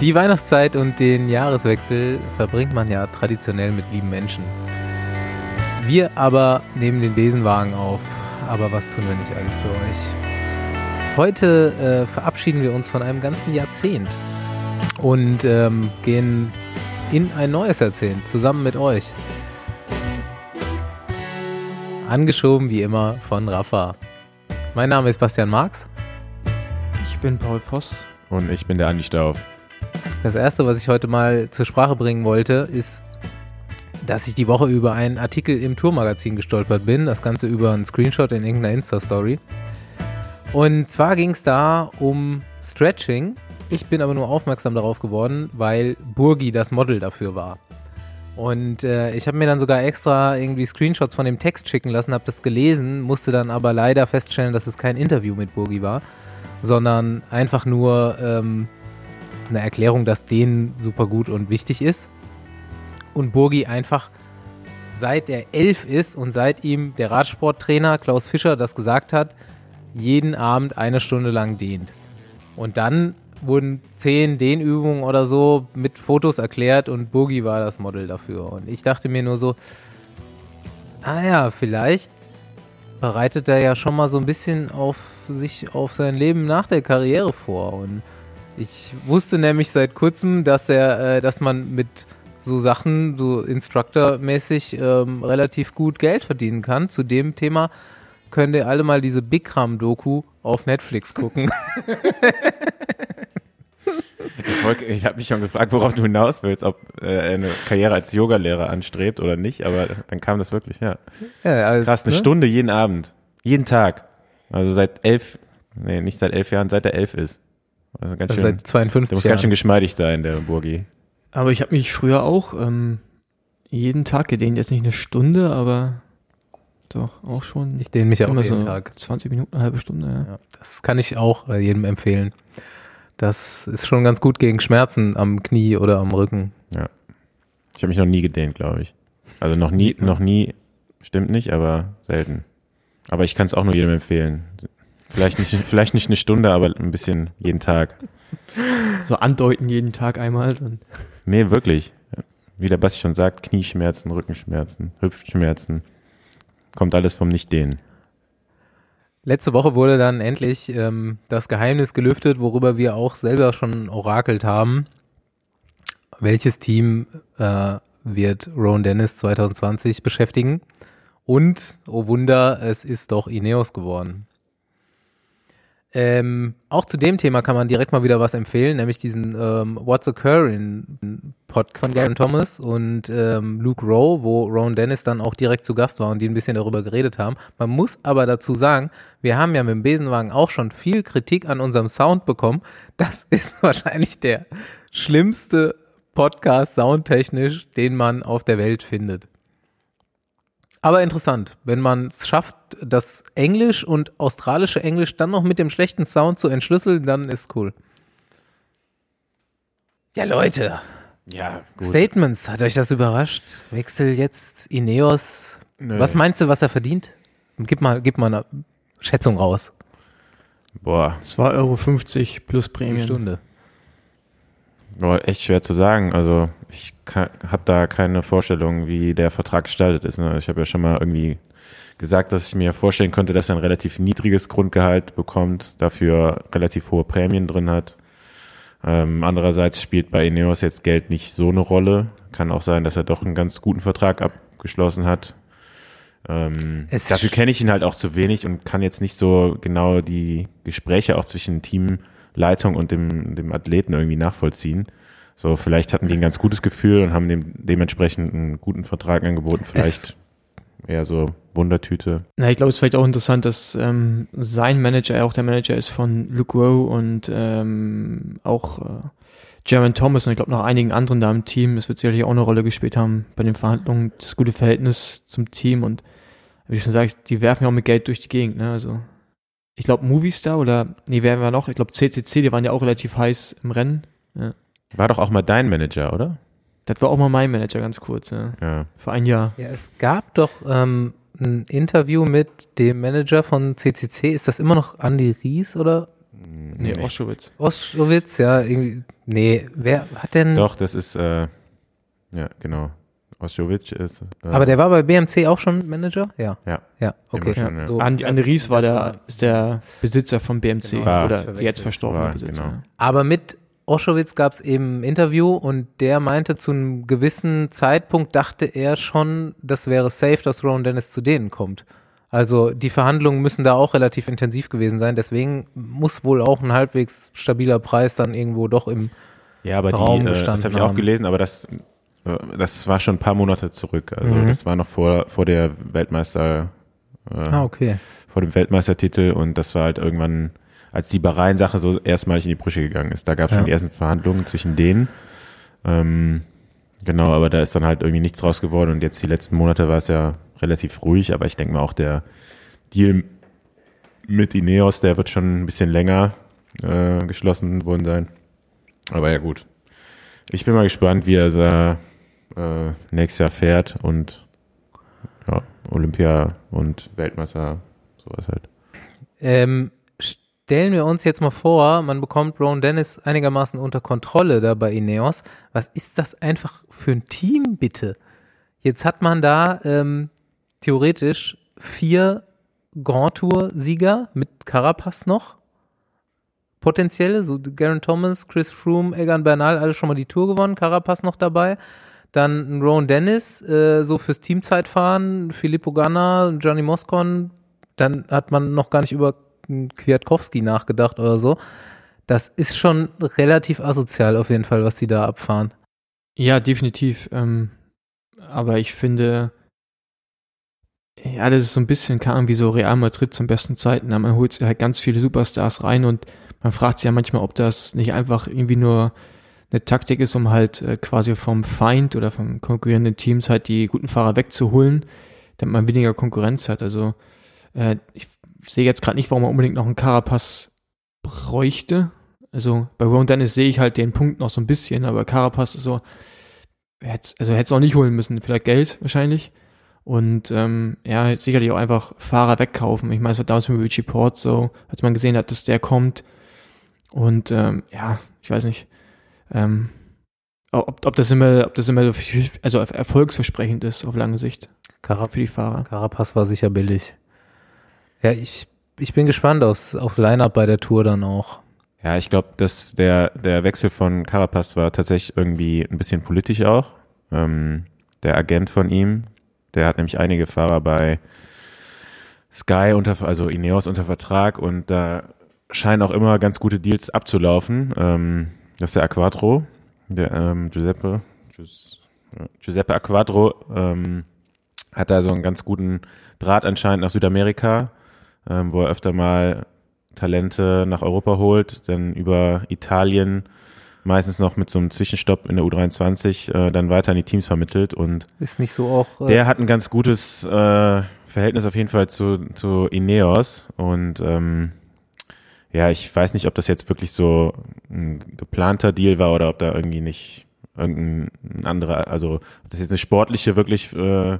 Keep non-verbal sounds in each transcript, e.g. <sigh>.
Die Weihnachtszeit und den Jahreswechsel verbringt man ja traditionell mit lieben Menschen. Wir aber nehmen den Besenwagen auf. Aber was tun wir nicht alles für euch? Heute äh, verabschieden wir uns von einem ganzen Jahrzehnt und ähm, gehen in ein neues Jahrzehnt zusammen mit euch. Angeschoben wie immer von Rafa. Mein Name ist Bastian Marx. Ich bin Paul Voss. Und ich bin der Andi Stauf. Das erste, was ich heute mal zur Sprache bringen wollte, ist, dass ich die Woche über einen Artikel im Tourmagazin gestolpert bin. Das Ganze über einen Screenshot in irgendeiner Insta-Story. Und zwar ging es da um Stretching. Ich bin aber nur aufmerksam darauf geworden, weil Burgi das Model dafür war. Und äh, ich habe mir dann sogar extra irgendwie Screenshots von dem Text schicken lassen, habe das gelesen, musste dann aber leider feststellen, dass es kein Interview mit Burgi war, sondern einfach nur ähm, eine Erklärung, dass denen super gut und wichtig ist. Und Burgi einfach seit er elf ist und seit ihm der Radsporttrainer Klaus Fischer das gesagt hat, jeden Abend eine Stunde lang dehnt. Und dann wurden zehn Dehnübungen oder so mit Fotos erklärt und Burgi war das Model dafür. Und ich dachte mir nur so, ah ja, vielleicht bereitet er ja schon mal so ein bisschen auf sich auf sein Leben nach der Karriere vor. Und ich wusste nämlich seit kurzem, dass er, äh, dass man mit so Sachen, so Instructor-mäßig, ähm, relativ gut Geld verdienen kann. Zu dem Thema könnt ihr alle mal diese Bikram-Doku auf Netflix gucken. <laughs> Ich, ich habe mich schon gefragt, worauf du hinaus willst, ob äh, eine Karriere als Yogalehrer anstrebt oder nicht, aber dann kam das wirklich, ja. ja alles, Krass, eine ne? Stunde jeden Abend. Jeden Tag. Also seit elf, nee, nicht seit elf Jahren, seit er elf ist. Also ganz Also schön, seit 52 der muss Jahren. ganz schön geschmeidig sein, der Burgi. Aber ich habe mich früher auch ähm, jeden Tag gedehnt. Jetzt nicht eine Stunde, aber doch auch schon. ich dehne mich auch immer jeden so Tag. 20 Minuten, eine halbe Stunde, ja. Ja, das kann ich auch äh, jedem empfehlen. Das ist schon ganz gut gegen Schmerzen am Knie oder am Rücken. Ich habe mich noch nie gedehnt, glaube ich. Also noch nie, noch nie, stimmt nicht, aber selten. Aber ich kann es auch nur jedem empfehlen. Vielleicht nicht, vielleicht nicht eine Stunde, aber ein bisschen jeden Tag. So andeuten jeden Tag einmal. Dann. Nee, wirklich. Wie der Basti schon sagt, Knieschmerzen, Rückenschmerzen, Hüftschmerzen. Kommt alles vom Nicht-Dehnen. Letzte Woche wurde dann endlich ähm, das Geheimnis gelüftet, worüber wir auch selber schon orakelt haben. Welches Team äh, wird Ron Dennis 2020 beschäftigen? Und, oh Wunder, es ist doch Ineos geworden. Ähm, auch zu dem Thema kann man direkt mal wieder was empfehlen, nämlich diesen ähm, What's Occurring Pod von Garen Thomas und ähm, Luke Rowe, wo Ron Dennis dann auch direkt zu Gast war und die ein bisschen darüber geredet haben. Man muss aber dazu sagen, wir haben ja mit dem Besenwagen auch schon viel Kritik an unserem Sound bekommen. Das <laughs> ist wahrscheinlich der schlimmste Podcast soundtechnisch, den man auf der Welt findet. Aber interessant, wenn man es schafft, das Englisch und australische Englisch dann noch mit dem schlechten Sound zu entschlüsseln, dann ist cool. Ja, Leute, Ja, gut. Statements, hat euch das überrascht? Wechsel jetzt Ineos. Nö. Was meinst du, was er verdient? Gib mal, gib mal eine Schätzung raus. Boah, 2,50 Euro plus Die Prämien. Stunde. Boah, echt schwer zu sagen. Also ich habe da keine Vorstellung, wie der Vertrag gestaltet ist. Ne? Ich habe ja schon mal irgendwie gesagt, dass ich mir vorstellen könnte, dass er ein relativ niedriges Grundgehalt bekommt, dafür relativ hohe Prämien drin hat. Ähm, andererseits spielt bei Ineos jetzt Geld nicht so eine Rolle. Kann auch sein, dass er doch einen ganz guten Vertrag abgeschlossen hat. Ähm, dafür kenne ich ihn halt auch zu wenig und kann jetzt nicht so genau die Gespräche auch zwischen Teamleitung und dem, dem Athleten irgendwie nachvollziehen. So, vielleicht hatten die ein ganz gutes Gefühl und haben dem dementsprechend einen guten Vertrag angeboten. Vielleicht eher so Wundertüte. Na, ich glaube, es ist vielleicht auch interessant, dass ähm, sein Manager ja auch der Manager ist von Luke Rowe und ähm, auch äh, Jeremy Thomas und ich glaube noch einigen anderen da im Team. Das wird sicherlich auch eine Rolle gespielt haben bei den Verhandlungen, das gute Verhältnis zum Team und wie du schon sagst, die werfen ja auch mit Geld durch die Gegend. Ne? Also ich glaube Movistar oder nee, wer war noch? Ich glaube CCC, die waren ja auch relativ heiß im Rennen. War doch auch mal dein Manager, oder? Das war auch mal mein Manager ganz kurz, ja. Ja. für ein Jahr. Ja, es gab doch ähm, ein Interview mit dem Manager von CCC. Ist das immer noch Andy Ries oder Nee, Oschowitz. Oschowitz, ja, irgendwie. Nee, wer hat denn. Doch, das ist, äh, ja, genau. Oschowitz ist. Äh, Aber der war bei BMC auch schon Manager? Ja. Ja. Ja, okay. Schon, ja. So, Andi, Andi Ries war der, ist der Besitzer von BMC Genau, oder jetzt verstorbene War, Besitzer. genau. Aber mit Oschowitz gab es eben ein Interview und der meinte, zu einem gewissen Zeitpunkt dachte er schon, das wäre safe, dass Rowan Dennis zu denen kommt. Also die Verhandlungen müssen da auch relativ intensiv gewesen sein. Deswegen muss wohl auch ein halbwegs stabiler Preis dann irgendwo doch im Ja, aber Raum die, äh, das habe ich auch gelesen, aber das, das war schon ein paar Monate zurück. Also Mhm. das war noch vor, vor der Weltmeister, äh, Ah, okay. vor dem Weltmeistertitel und das war halt irgendwann, als die Bahrain-Sache so erstmalig in die Brüche gegangen ist. Da gab es Ja. schon die ersten Verhandlungen zwischen denen. Ähm, genau, aber da ist dann halt irgendwie nichts raus geworden und jetzt die letzten Monate war es ja relativ ruhig, aber ich denke mal auch der Deal mit Ineos, der wird schon ein bisschen länger äh, geschlossen worden sein. Aber ja gut. Ich bin mal gespannt, wie er da äh, nächstes Jahr fährt und ja, Olympia und Weltmeister, sowas halt. Ähm, stellen wir uns jetzt mal vor, man bekommt Rowan Dennis einigermaßen unter Kontrolle da bei Ineos. Was ist das einfach für ein Team, bitte? Jetzt hat man da ähm, theoretisch vier Grand Tour-Sieger mit Carapaz noch. Potenzielle, so Garen Thomas, Chris Froome, Egan Bernal, alle schon mal die Tour gewonnen, Carapaz noch dabei. Dann Rowan Dennis, äh, so fürs Teamzeitfahren, Filippo Ganna, Johnny Moscon, dann hat man noch gar nicht über Kwiatkowski nachgedacht oder so. Das ist schon relativ asozial auf jeden Fall, was die da abfahren. Ja, definitiv. Ähm, aber ich finde, ja, das ist so ein bisschen kam wie so Real Madrid zum besten Zeiten. Man holt halt ganz viele Superstars rein und man fragt sich ja manchmal, ob das nicht einfach irgendwie nur eine Taktik ist, um halt äh, quasi vom Feind oder vom konkurrierenden Teams halt die guten Fahrer wegzuholen, damit man weniger Konkurrenz hat. Also äh, ich sehe jetzt gerade nicht, warum man unbedingt noch einen Carapaz bräuchte. Also bei Ron Dennis sehe ich halt den Punkt noch so ein bisschen, aber Carapaz ist so, hätte, also hätte es auch nicht holen müssen, vielleicht Geld wahrscheinlich. Und ähm, ja, sicherlich auch einfach Fahrer wegkaufen. Ich meine, es war damals mit Richie Port so, als man gesehen hat, dass der kommt. Und ähm, ja, ich weiß nicht, ähm, ob, ob das immer, ob das immer so viel, also erfolgsversprechend ist auf lange Sicht Carap für die Fahrer. Carapaz war sicher billig. Ja, ich, ich bin gespannt aufs, aufs Line-Up bei der Tour dann auch. Ja, ich glaube, dass der, der Wechsel von Carapaz war tatsächlich irgendwie ein bisschen politisch auch. Ähm, der Agent von ihm, der hat nämlich einige Fahrer bei Sky unter, also Ineos unter Vertrag und da scheinen auch immer ganz gute Deals abzulaufen. Ähm, das ist der Aquadro, der ähm, Giuseppe, Giuseppe Aquadro ähm, hat da so einen ganz guten Draht anscheinend nach Südamerika, ähm, wo er öfter mal Talente nach Europa holt, dann über Italien meistens noch mit so einem Zwischenstopp in der U23 äh, dann weiter an die Teams vermittelt und Ist nicht so auch. Äh, der hat ein ganz gutes äh, Verhältnis auf jeden Fall zu, zu Ineos und ähm, ja, ich weiß nicht, ob das jetzt wirklich so ein geplanter Deal war oder ob da irgendwie nicht irgendein anderer, also ob das jetzt eine sportliche wirklich äh,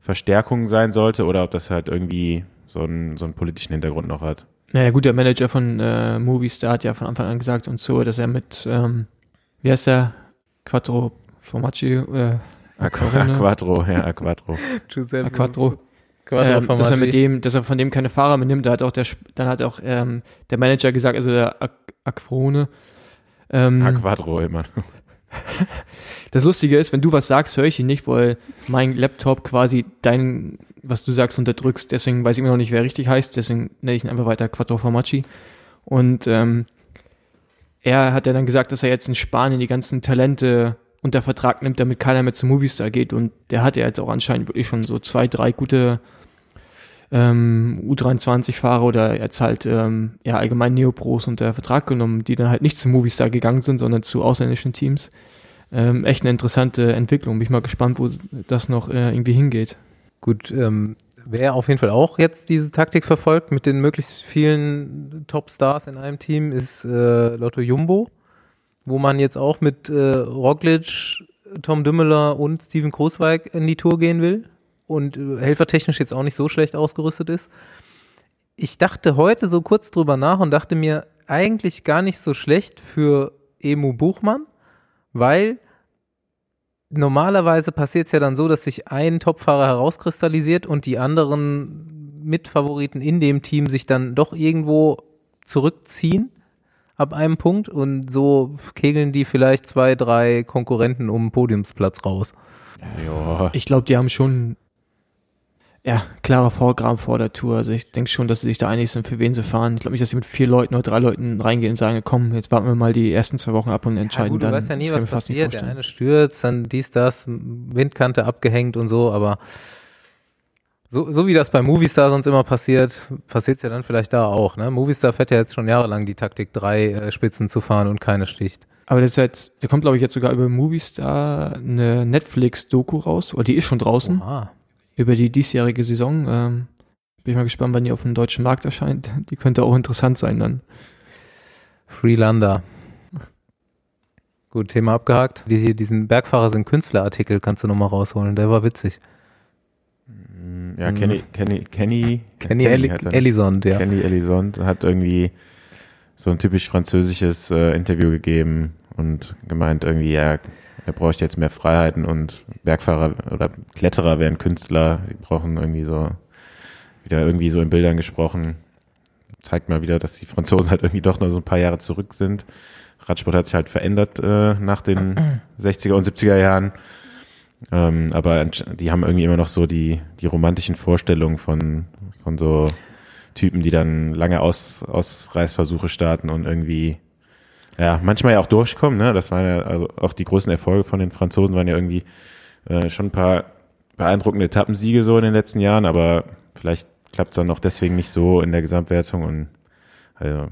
Verstärkung sein sollte oder ob das halt irgendwie so einen, so einen politischen Hintergrund noch hat. Naja, gut, der Manager von äh, Movistar hat ja von Anfang an gesagt und so, dass er mit, ähm, wie heißt der? Quattro Formaggi, äh, Aquarone? Aquadro, ja, Aquadro. <laughs> Giuseppe Quattro. Ähm, dass er mit dem, dass er von dem keine Fahrer mehr nimmt, da hat auch der, dann hat auch ähm, der Manager gesagt, also der Ak Aquarone, ähm, Aquadro immer. <laughs> Das Lustige ist, wenn du was sagst, höre ich ihn nicht, weil mein Laptop quasi dein, was du sagst, unterdrückst. Deswegen weiß ich immer noch nicht, wer richtig heißt. Deswegen nenne ich ihn einfach weiter Quattro Formaggi. Und ähm, er hat ja dann gesagt, dass er jetzt in Spanien die ganzen Talente unter Vertrag nimmt, damit keiner mehr zu Movistar geht. Und der hat ja jetzt auch anscheinend wirklich schon so zwei, drei gute ähm, U23-Fahrer oder jetzt halt ähm, ja allgemein Neopros unter Vertrag genommen, die dann halt nicht zu Movistar gegangen sind, sondern zu ausländischen Teams. Ähm, echt eine interessante Entwicklung. Bin ich mal gespannt, wo das noch äh, irgendwie hingeht. Gut, ähm, wer auf jeden Fall auch jetzt diese Taktik verfolgt mit den möglichst vielen Top-Stars in einem Team ist äh, Lotto Jumbo, wo man jetzt auch mit äh, Roglic, Tom Dümmeler und Steven Großweig in die Tour gehen will und äh, helfertechnisch jetzt auch nicht so schlecht ausgerüstet ist. Ich dachte heute so kurz drüber nach und dachte mir, eigentlich gar nicht so schlecht für Emu Buchmann, weil normalerweise passiert es ja dann so, dass sich ein Topfahrer herauskristallisiert und die anderen Mitfavoriten in dem Team sich dann doch irgendwo zurückziehen ab einem Punkt und so kegeln die vielleicht zwei, drei Konkurrenten um Podiumsplatz raus. Ja. Ich glaube, die haben schon ja, klarer Vorgaben vor der Tour. Also ich denke schon, dass sie sich da einig sind, für wen sie fahren. Ich glaube nicht, dass sie mit vier Leuten oder drei Leuten reingehen und sagen, komm, jetzt warten wir mal die ersten zwei Wochen ab und entscheiden ja, gut, dann. Du weißt ja nie, was passiert. Der eine stürzt, dann dies, das, Windkante abgehängt und so, aber so, so wie das bei Movistar sonst immer passiert, passiert es ja dann vielleicht da auch. Ne? Movistar fährt ja jetzt schon jahrelang die Taktik, drei äh, Spitzen zu fahren und keine sticht. Aber das ist jetzt, da kommt glaube ich jetzt sogar über Movistar eine Netflix-Doku raus, oder die ist schon draußen. Oha über die diesjährige Saison. Ähm, bin ich mal gespannt, wann die auf dem deutschen Markt erscheint. <laughs> Die könnte auch interessant sein dann. Freelander. Gut, Thema abgehakt. Die, diesen Bergfahrer sind Künstlerartikel kannst du nochmal rausholen. Der war witzig. Ja, Kenny, mhm. Kenny, Kenny, Kenny, Kenny Elisond, ja. Kenny Elisond hat irgendwie so ein typisch französisches äh, Interview gegeben und gemeint irgendwie, ja, er bräuchte jetzt mehr Freiheiten und Bergfahrer oder Kletterer wären Künstler, die brauchen irgendwie so, wieder irgendwie so in Bildern gesprochen. Zeigt mal wieder, dass die Franzosen halt irgendwie doch nur so ein paar Jahre zurück sind. Radsport hat sich halt verändert äh, nach den <clears throat> 60er und 70er Jahren. Ähm, aber die haben irgendwie immer noch so die, die romantischen Vorstellungen von, von so Typen, die dann lange Aus, Ausreißversuche starten und irgendwie ja, manchmal ja auch durchkommen, ne? Das waren ja also auch die großen Erfolge von den Franzosen waren ja irgendwie äh, schon ein paar beeindruckende Etappensiege so in den letzten Jahren, aber vielleicht klappt es dann noch deswegen nicht so in der Gesamtwertung und also,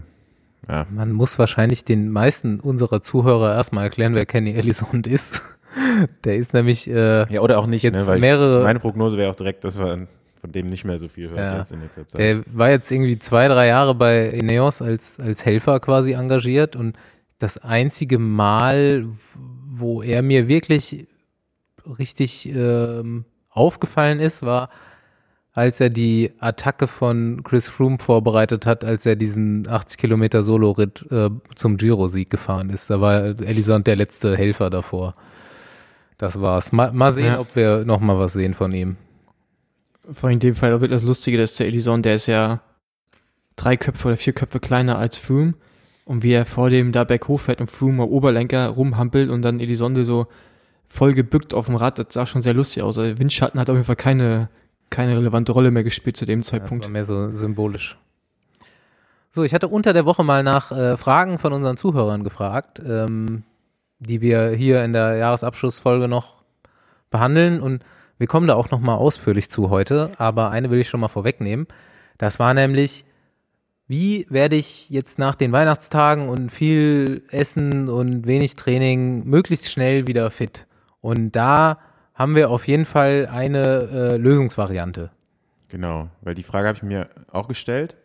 ja. Man muss wahrscheinlich den meisten unserer Zuhörer erstmal erklären, wer Kenny Ellisond ist. <laughs> Der ist nämlich äh, ja oder auch nicht, jetzt ne, mehrere. Ich, meine Prognose wäre auch direkt, dass wir von dem nicht mehr so viel hören ja. jetzt in letzter Zeit. Der war jetzt irgendwie zwei, drei Jahre bei Ineos als als Helfer quasi engagiert und das einzige Mal, wo er mir wirklich richtig ähm, aufgefallen ist, war, als er die Attacke von Chris Froome vorbereitet hat, als er diesen 80 Kilometer Solo-Ritt äh, zum Giro-Sieg gefahren ist. Da war Elisond der letzte Helfer davor. Das war's. Mal, mal sehen, ja. ob wir noch mal was sehen von ihm. Vor allem in dem Fall wird das Lustige, dass der Elisond, der ist ja drei Köpfe oder vier Köpfe kleiner als Froome und wie er vor dem da berghoch fährt und Froome Oberlenker rumhampelt und dann Elisonde so voll gebückt auf dem Rad, das sah schon sehr lustig aus. Also Windschatten hat auf jeden Fall keine, keine relevante Rolle mehr gespielt zu dem Zeitpunkt. Das war mehr so symbolisch. So, ich hatte unter der Woche mal nach äh, Fragen von unseren Zuhörern gefragt, ähm, die wir hier in der Jahresabschlussfolge noch behandeln und wir kommen da auch noch mal ausführlich zu heute, aber eine will ich schon mal vorwegnehmen. Das war nämlich, wie werde ich jetzt nach den Weihnachtstagen und viel Essen und wenig Training möglichst schnell wieder fit? Und da haben wir auf jeden Fall eine äh, Lösungsvariante. Genau, weil die Frage habe ich mir auch gestellt.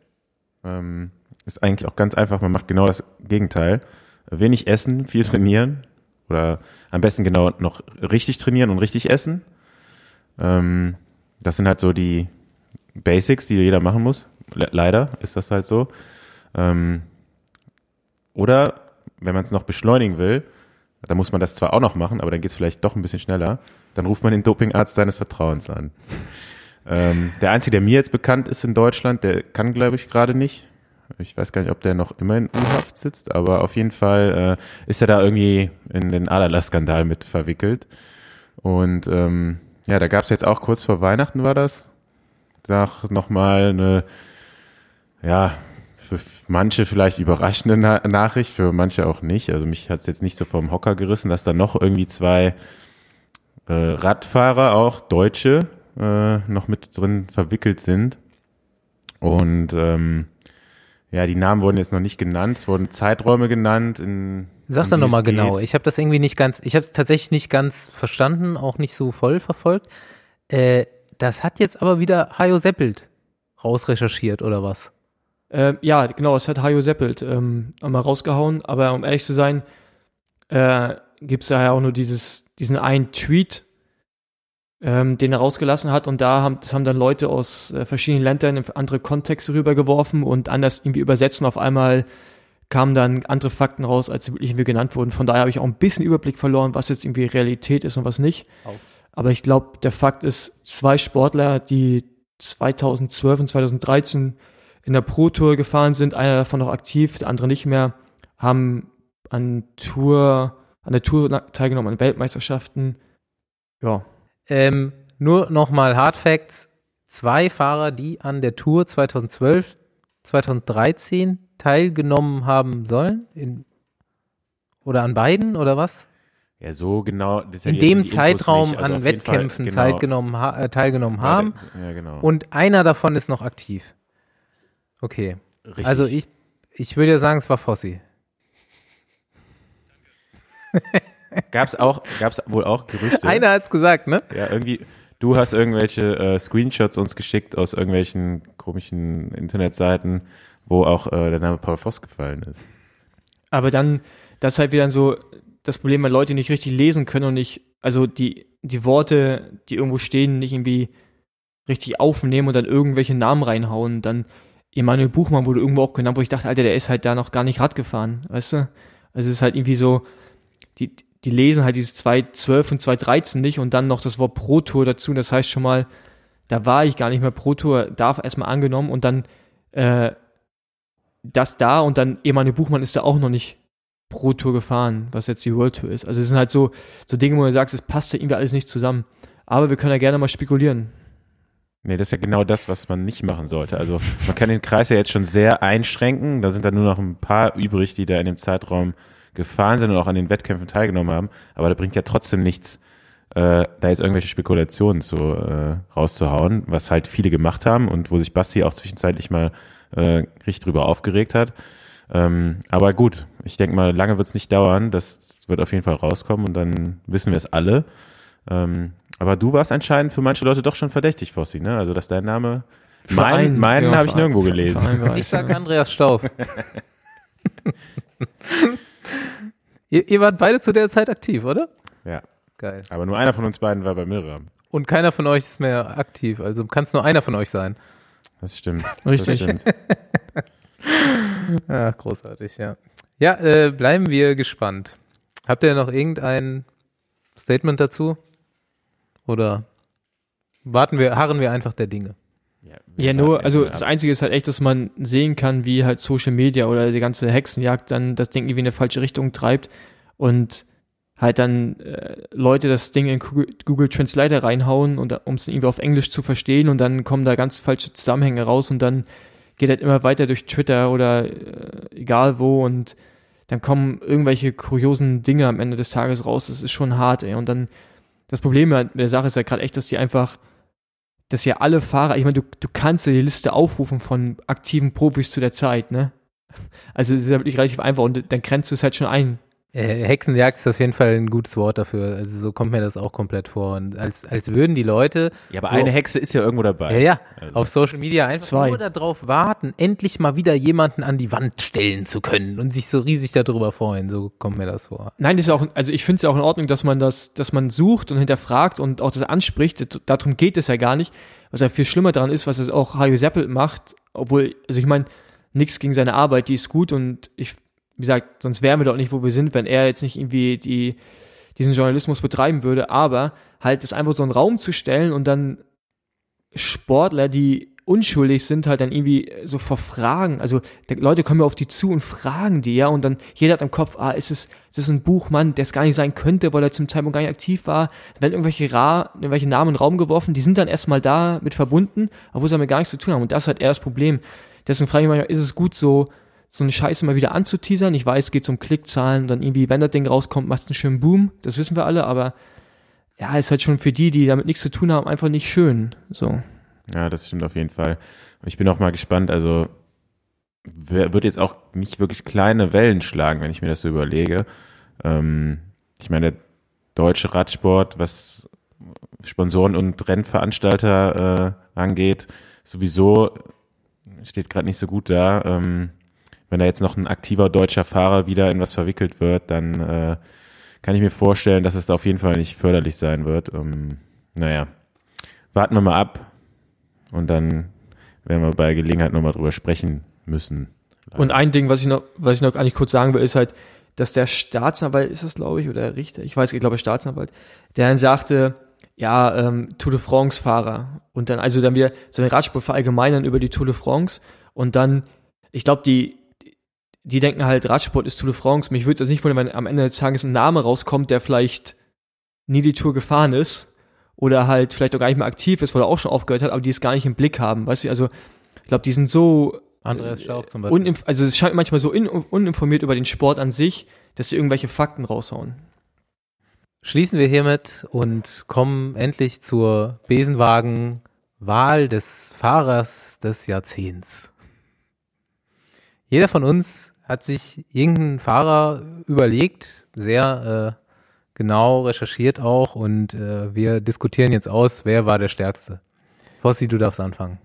Ähm, ist eigentlich auch ganz einfach, man macht genau das Gegenteil. Wenig essen, viel trainieren oder am besten genau noch richtig trainieren und richtig essen. Ähm, das sind halt so die Basics, die jeder machen muss. Le leider ist das halt so. Ähm, oder wenn man es noch beschleunigen will, dann muss man das zwar auch noch machen, aber dann geht es vielleicht doch ein bisschen schneller. Dann ruft man den Dopingarzt seines Vertrauens an. Ähm, der einzige, der mir jetzt bekannt ist in Deutschland, der kann, glaube ich, gerade nicht. Ich weiß gar nicht, ob der noch immer in U-Haft sitzt, aber auf jeden Fall äh, ist er da irgendwie in den Adala-Skandal mit verwickelt. Und ähm, ja, da gab es jetzt auch kurz vor Weihnachten war das, da nochmal eine ja, für manche vielleicht überraschende Na Nachricht, für manche auch nicht. Also mich hat es jetzt nicht so vom Hocker gerissen, dass da noch irgendwie zwei äh, Radfahrer, auch Deutsche, äh, noch mit drin verwickelt sind. Und ähm, ja, die Namen wurden jetzt noch nicht genannt, es wurden Zeiträume genannt. In, Sag doch nochmal genau. Ich habe das irgendwie nicht ganz, ich habe es tatsächlich nicht ganz verstanden, auch nicht so voll verfolgt. Äh, das hat jetzt aber wieder Hajo Seppelt rausrecherchiert oder was? Äh, ja, genau, es hat Hajo Seppelt ähm, mal rausgehauen, aber um ehrlich zu sein, äh, gibt es ja auch nur dieses, diesen einen Tweet, ähm, den er rausgelassen hat und da haben, das haben dann Leute aus äh, verschiedenen Ländern in andere Kontexte rübergeworfen und anders irgendwie übersetzen auf einmal kamen dann andere Fakten raus, als sie wirklich irgendwie genannt wurden. Von daher habe ich auch ein bisschen Überblick verloren, was jetzt irgendwie Realität ist und was nicht. Auf. Aber ich glaube, der Fakt ist, zwei Sportler, die 2012 und 2013 in der Pro Tour gefahren sind, einer davon noch aktiv, der andere nicht mehr, haben an Tour, an der Tour teilgenommen, an Weltmeisterschaften. Ja. Ähm, nur nochmal Hard Facts. Zwei Fahrer, die an der Tour 2012, 2013 teilgenommen haben sollen, in, oder an beiden, oder was? Ja, so genau. In dem Zeitraum. Also an jeden Fall, Wettkämpfen genau, teilgenommen, ha äh, teilgenommen haben. Ja, genau. Und einer davon ist noch aktiv. Okay. Richtig. Also ich, ich würde ja sagen, es war Fossi. Gab's auch, gab's wohl auch Gerüchte. Einer hat's gesagt, ne? Ja, irgendwie, du hast irgendwelche äh, Screenshots uns geschickt aus irgendwelchen komischen Internetseiten, wo auch äh, der Name Paul Voss gefallen ist. Aber dann, das ist halt wieder so das Problem, wenn Leute nicht richtig lesen können und nicht, also die, die Worte, die irgendwo stehen, nicht irgendwie richtig aufnehmen und dann irgendwelche Namen reinhauen. Dann Emanuel Buchmann wurde irgendwo auch genannt, wo ich dachte, Alter, der ist halt da noch gar nicht Rad gefahren, weißt du? Also es ist halt irgendwie so, die, die lesen halt dieses 2.12 und 2.13 nicht und dann noch das Wort Pro Tour dazu. Das heißt schon mal, da war ich gar nicht mehr Pro Tour, darf erstmal angenommen und dann äh, das da und dann Emanuel Buchmann ist da auch noch nicht Pro Tour gefahren, was jetzt die World Tour ist. Also es sind halt so, so Dinge, wo du sagst, es passt ja irgendwie alles nicht zusammen. Aber wir können ja gerne mal spekulieren. Nee, das ist ja genau das, was man nicht machen sollte. Also man kann den Kreis ja jetzt schon sehr einschränken. Da sind dann nur noch ein paar übrig, die da in dem Zeitraum gefahren sind und auch an den Wettkämpfen teilgenommen haben. Aber da bringt ja trotzdem nichts, äh, da jetzt irgendwelche Spekulationen zu, äh, rauszuhauen, was halt viele gemacht haben und wo sich Basti auch zwischenzeitlich mal äh, richtig drüber aufgeregt hat. Ähm, aber gut, ich denke mal, lange wird es nicht dauern. Das wird auf jeden Fall rauskommen und dann wissen wir es alle. Ähm, aber du warst anscheinend für manche Leute doch schon verdächtig, Fossi, ne? Also, dass dein Name. Mein, meinen ja, habe ich Verein- nirgendwo gelesen. Verein <laughs> Ich sag. Andreas Stauf. <laughs> ihr, ihr wart beide zu der Zeit aktiv, oder? Ja. Geil. Aber nur einer von uns beiden war bei Miriam. Und keiner von euch ist mehr aktiv, also kann es nur einer von euch sein. Das stimmt. Richtig. Das stimmt. <laughs> Ach, großartig, ja. Ja, äh, bleiben wir gespannt. Habt ihr noch irgendein Statement dazu? Oder warten wir, harren wir einfach der Dinge? Ja, nur, also das Einzige ist halt echt, dass man sehen kann, wie halt Social Media oder die ganze Hexenjagd dann das Ding irgendwie in eine falsche Richtung treibt und halt dann äh, Leute das Ding in Google, Translator reinhauen, um es irgendwie auf Englisch zu verstehen und dann kommen da ganz falsche Zusammenhänge raus und dann geht halt immer weiter durch Twitter oder äh, egal wo und dann kommen irgendwelche kuriosen Dinge am Ende des Tages raus. Das ist schon hart, ey. Und dann das Problem mit der Sache ist ja gerade echt, dass die einfach dass ja alle Fahrer, ich meine, du, du kannst ja die Liste aufrufen von aktiven Profis zu der Zeit, ne? Also es ist ja wirklich relativ einfach und dann grenzt du es halt schon ein. Äh, Hexenjagd ist auf jeden Fall ein gutes Wort dafür. Also so kommt mir das auch komplett vor. Und als, als würden die Leute Ja, aber So. eine Hexe ist ja irgendwo dabei. Ja, ja. Also. Auf Social Media einfach Zwei. nur darauf warten, endlich mal wieder jemanden an die Wand stellen zu können und sich so riesig darüber freuen. So kommt mir das vor. Nein, das ist auch, also ich finde es ja auch in Ordnung, dass man das, dass man sucht und hinterfragt und auch das anspricht. Darum geht es ja gar nicht. Was ja viel schlimmer daran ist, was es auch Hajo Seppelt macht, obwohl, also ich meine, nichts gegen seine Arbeit, die ist gut und ich, wie gesagt, sonst wären wir doch nicht, wo wir sind, wenn er jetzt nicht irgendwie die, diesen Journalismus betreiben würde, aber halt das einfach so einen Raum zu stellen und dann Sportler, die unschuldig sind, halt dann irgendwie so verfragen. Also Leute kommen ja auf die zu und fragen die, ja, und dann jeder hat im Kopf, ah, ist es, ist es ein Buchmann, der es gar nicht sein könnte, weil er zum Zeitpunkt gar nicht aktiv war. Werden irgendwelche, Ra irgendwelche Namen in den Raum geworfen, die sind dann erstmal da mit verbunden, obwohl sie damit gar nichts zu tun haben. Und das halt eher das Problem. Deswegen frage ich mich manchmal, ist es gut, so, so eine Scheiße mal wieder anzuteasern? Ich weiß, es geht um Klickzahlen dann irgendwie, wenn das Ding rauskommt, macht es einen schönen Boom. Das wissen wir alle, aber ja, ist halt schon für die, die damit nichts zu tun haben, einfach nicht schön. So. Ja, das stimmt auf jeden Fall. Ich bin auch mal gespannt, also wird jetzt auch nicht wirklich kleine Wellen schlagen, wenn ich mir das so überlege. Ähm, ich meine, der deutsche Radsport, was Sponsoren und Rennveranstalter äh, angeht, sowieso steht gerade nicht so gut da. Ähm, wenn da jetzt noch ein aktiver deutscher Fahrer wieder in was verwickelt wird, dann äh, kann ich mir vorstellen, dass es da auf jeden Fall nicht förderlich sein wird. Ähm, naja, warten wir mal ab und dann werden wir bei Gelegenheit nochmal drüber sprechen müssen. Und ein Ding, was ich noch, was ich noch eigentlich kurz sagen will, ist halt, dass der Staatsanwalt, ist das glaube ich, oder der Richter, ich weiß, ich glaube Staatsanwalt, der dann sagte, ja, ähm, Tour de France-Fahrer. Und dann, also dann wir so den Radsport verallgemeinern über die Tour de France und dann, ich glaube, die, die denken halt, Radsport ist Tour de France. Mich würde es jetzt nicht wundern, wenn am Ende des Tages ein Name rauskommt, der vielleicht nie die Tour gefahren ist oder halt vielleicht auch gar nicht mehr aktiv ist, weil er auch schon aufgehört hat, aber die es gar nicht im Blick haben. Weißt du, also ich glaube, die sind so Andreas Schauf zum Beispiel. Also es scheint manchmal so in uninformiert über den Sport an sich, dass sie irgendwelche Fakten raushauen. Schließen wir hiermit und kommen endlich zur Besenwagen-Wahl des Fahrers des Jahrzehnts. Jeder von uns hat sich irgendeinen Fahrer überlegt, sehr äh, genau recherchiert auch und äh, wir diskutieren jetzt aus, wer war der Stärkste. Fossi, du darfst anfangen.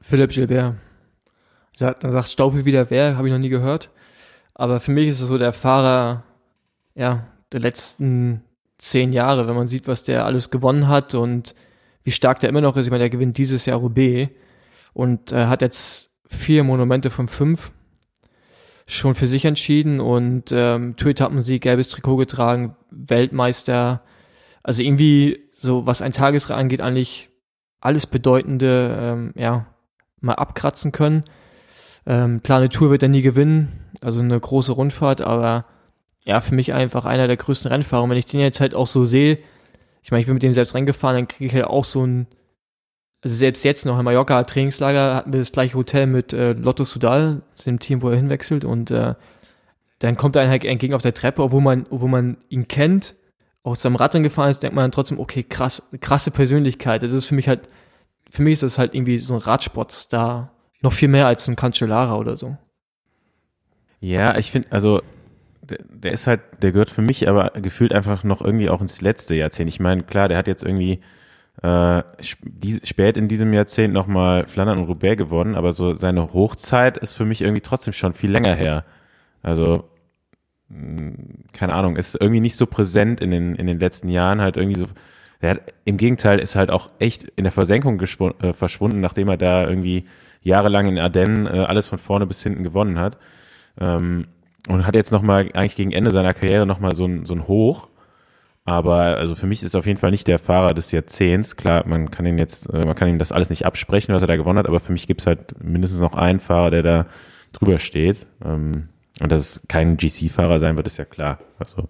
Philipp Gilbert. Dann sagt Staufe wieder wer, habe ich noch nie gehört. Aber für mich ist es so der Fahrer, ja, der letzten zehn Jahre, wenn man sieht, was der alles gewonnen hat und wie stark der immer noch ist. Ich meine, der gewinnt dieses Jahr Roubaix und äh, hat jetzt vier Monumente von fünf schon für sich entschieden und ähm, Tour-Etappensieg, gelbes Trikot getragen, Weltmeister. Also irgendwie so, was ein Tagesrennen angeht, eigentlich alles Bedeutende, ähm, ja, mal abkratzen können. Ähm, klar, eine Tour wird er nie gewinnen, also eine große Rundfahrt, aber ja, für mich einfach einer der größten Rennfahrer. Und wenn ich den jetzt halt auch so sehe, ich meine, ich bin mit dem selbst reingefahren, dann kriege ich halt auch so ein, also selbst jetzt noch in Mallorca Trainingslager hatten wir das gleiche Hotel mit äh, Lotto Sudal, dem Team, wo er hinwechselt und äh, dann kommt er halt entgegen auf der Treppe, obwohl man, obwohl man ihn kennt, aus seinem Radrennen gefahren ist, denkt man dann trotzdem, okay, krass, krasse Persönlichkeit. Das ist für mich halt, für mich ist das halt irgendwie so ein Radsportstar. Noch viel mehr als ein Cancellara oder so. Ja, ich finde, also der, der, ist halt, der gehört für mich aber gefühlt einfach noch irgendwie auch ins letzte Jahrzehnt. Ich meine, klar, der hat jetzt irgendwie äh, spät in diesem Jahrzehnt nochmal Flandern und Roubaix gewonnen, aber so seine Hochzeit ist für mich irgendwie trotzdem schon viel länger her. Also, mh, keine Ahnung, ist irgendwie nicht so präsent in den, in den letzten Jahren, halt irgendwie so, hat, im Gegenteil, ist halt auch echt in der Versenkung äh, verschwunden, nachdem er da irgendwie jahrelang in Ardennen äh, alles von vorne bis hinten gewonnen hat. Ähm, und hat jetzt nochmal eigentlich gegen Ende seiner Karriere nochmal so ein, so ein Hoch. Aber also für mich ist auf jeden Fall nicht der Fahrer des Jahrzehnts. Klar, man kann ihn jetzt, äh, man kann ihm das alles nicht absprechen, was er da gewonnen hat, aber für mich gibt's halt mindestens noch einen Fahrer, der da drüber steht. Ähm, und dass es kein GC-Fahrer sein wird, ist ja klar. Also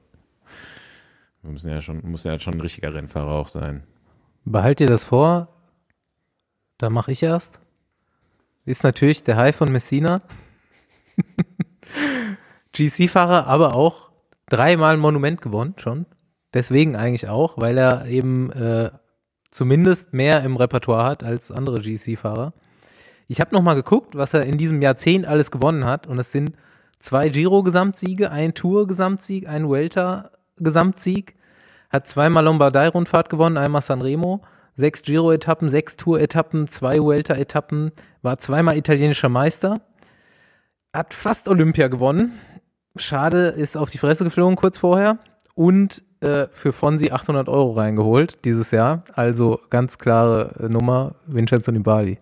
wir müssen ja schon, muss ja schon ein richtiger Rennfahrer auch sein. Behalt dir das vor, da mache ich erst. Ist natürlich der High von Messina. <laughs> GC-Fahrer, aber auch dreimal ein Monument gewonnen schon. Deswegen eigentlich auch, weil er eben äh, zumindest mehr im Repertoire hat als andere GC-Fahrer. Ich habe noch mal geguckt, was er in diesem Jahrzehnt alles gewonnen hat. Und es sind zwei Giro-Gesamtsiege, ein Tour-Gesamtsieg, ein Welter-Gesamtsieg, hat zweimal Lombardei-Rundfahrt gewonnen, einmal Sanremo, sechs Giro-Etappen, sechs Tour-Etappen, zwei Welter-Etappen, war zweimal italienischer Meister, hat fast Olympia gewonnen, Schade ist auf die Fresse geflogen kurz vorher. Und äh, für Fonsi 800 Euro reingeholt dieses Jahr. Also ganz klare äh, Nummer, Vincenzo Nibali.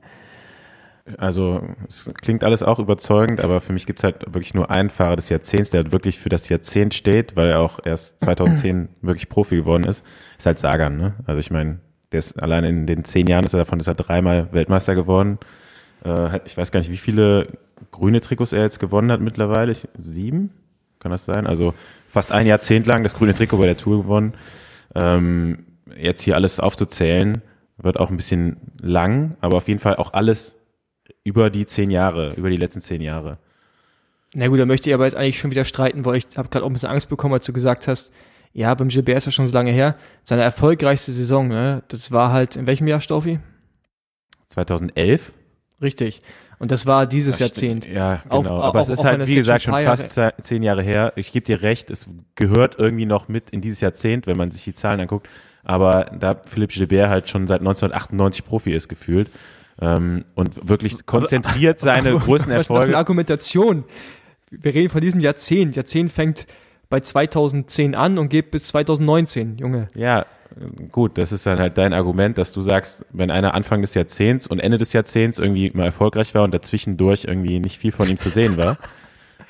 Also es klingt alles auch überzeugend, aber für mich gibt es halt wirklich nur einen Fahrer des Jahrzehnts, der halt wirklich für das Jahrzehnt steht, weil er auch erst <clears throat> 2010 wirklich Profi geworden ist. Ist halt Sagan, ne? Also ich meine, der ist allein in den zehn Jahren ist er davon ist er dreimal Weltmeister geworden. Äh, ich weiß gar nicht, wie viele grüne Trikots er jetzt gewonnen hat mittlerweile. Ich, sieben? kann das sein? Also fast ein Jahrzehnt lang das grüne Trikot bei der Tour gewonnen. Ähm, jetzt hier alles aufzuzählen, wird auch ein bisschen lang, aber auf jeden Fall auch alles über die zehn Jahre, über die letzten zehn Jahre. Na gut, da möchte ich aber jetzt eigentlich schon wieder streiten, weil ich habe gerade auch ein bisschen Angst bekommen, als du gesagt hast, ja, beim Gilbert ist ja schon so lange her. Seine erfolgreichste Saison, ne, das war halt in welchem Jahr, Staufi? 2011. Richtig. Und das war dieses das Jahrzehnt. Ja, genau. Auch, Aber auch, es ist halt, wie gesagt, schon fast Jahre. zehn Jahre her. Ich gebe dir recht, es gehört irgendwie noch mit in dieses Jahrzehnt, wenn man sich die Zahlen anguckt. Aber da Philippe Gilbert halt schon seit 1998 Profi ist, gefühlt, ähm, und wirklich konzentriert <laughs> seine großen Erfolge. Was ist das für eine Argumentation? Wir reden von diesem Jahrzehnt. Jahrzehnt fängt bei 2010 an und geht bis 2019, Junge. Ja, gut, das ist dann halt dein Argument, dass du sagst, wenn einer Anfang des Jahrzehnts und Ende des Jahrzehnts irgendwie mal erfolgreich war und dazwischendurch irgendwie nicht viel von ihm zu sehen war.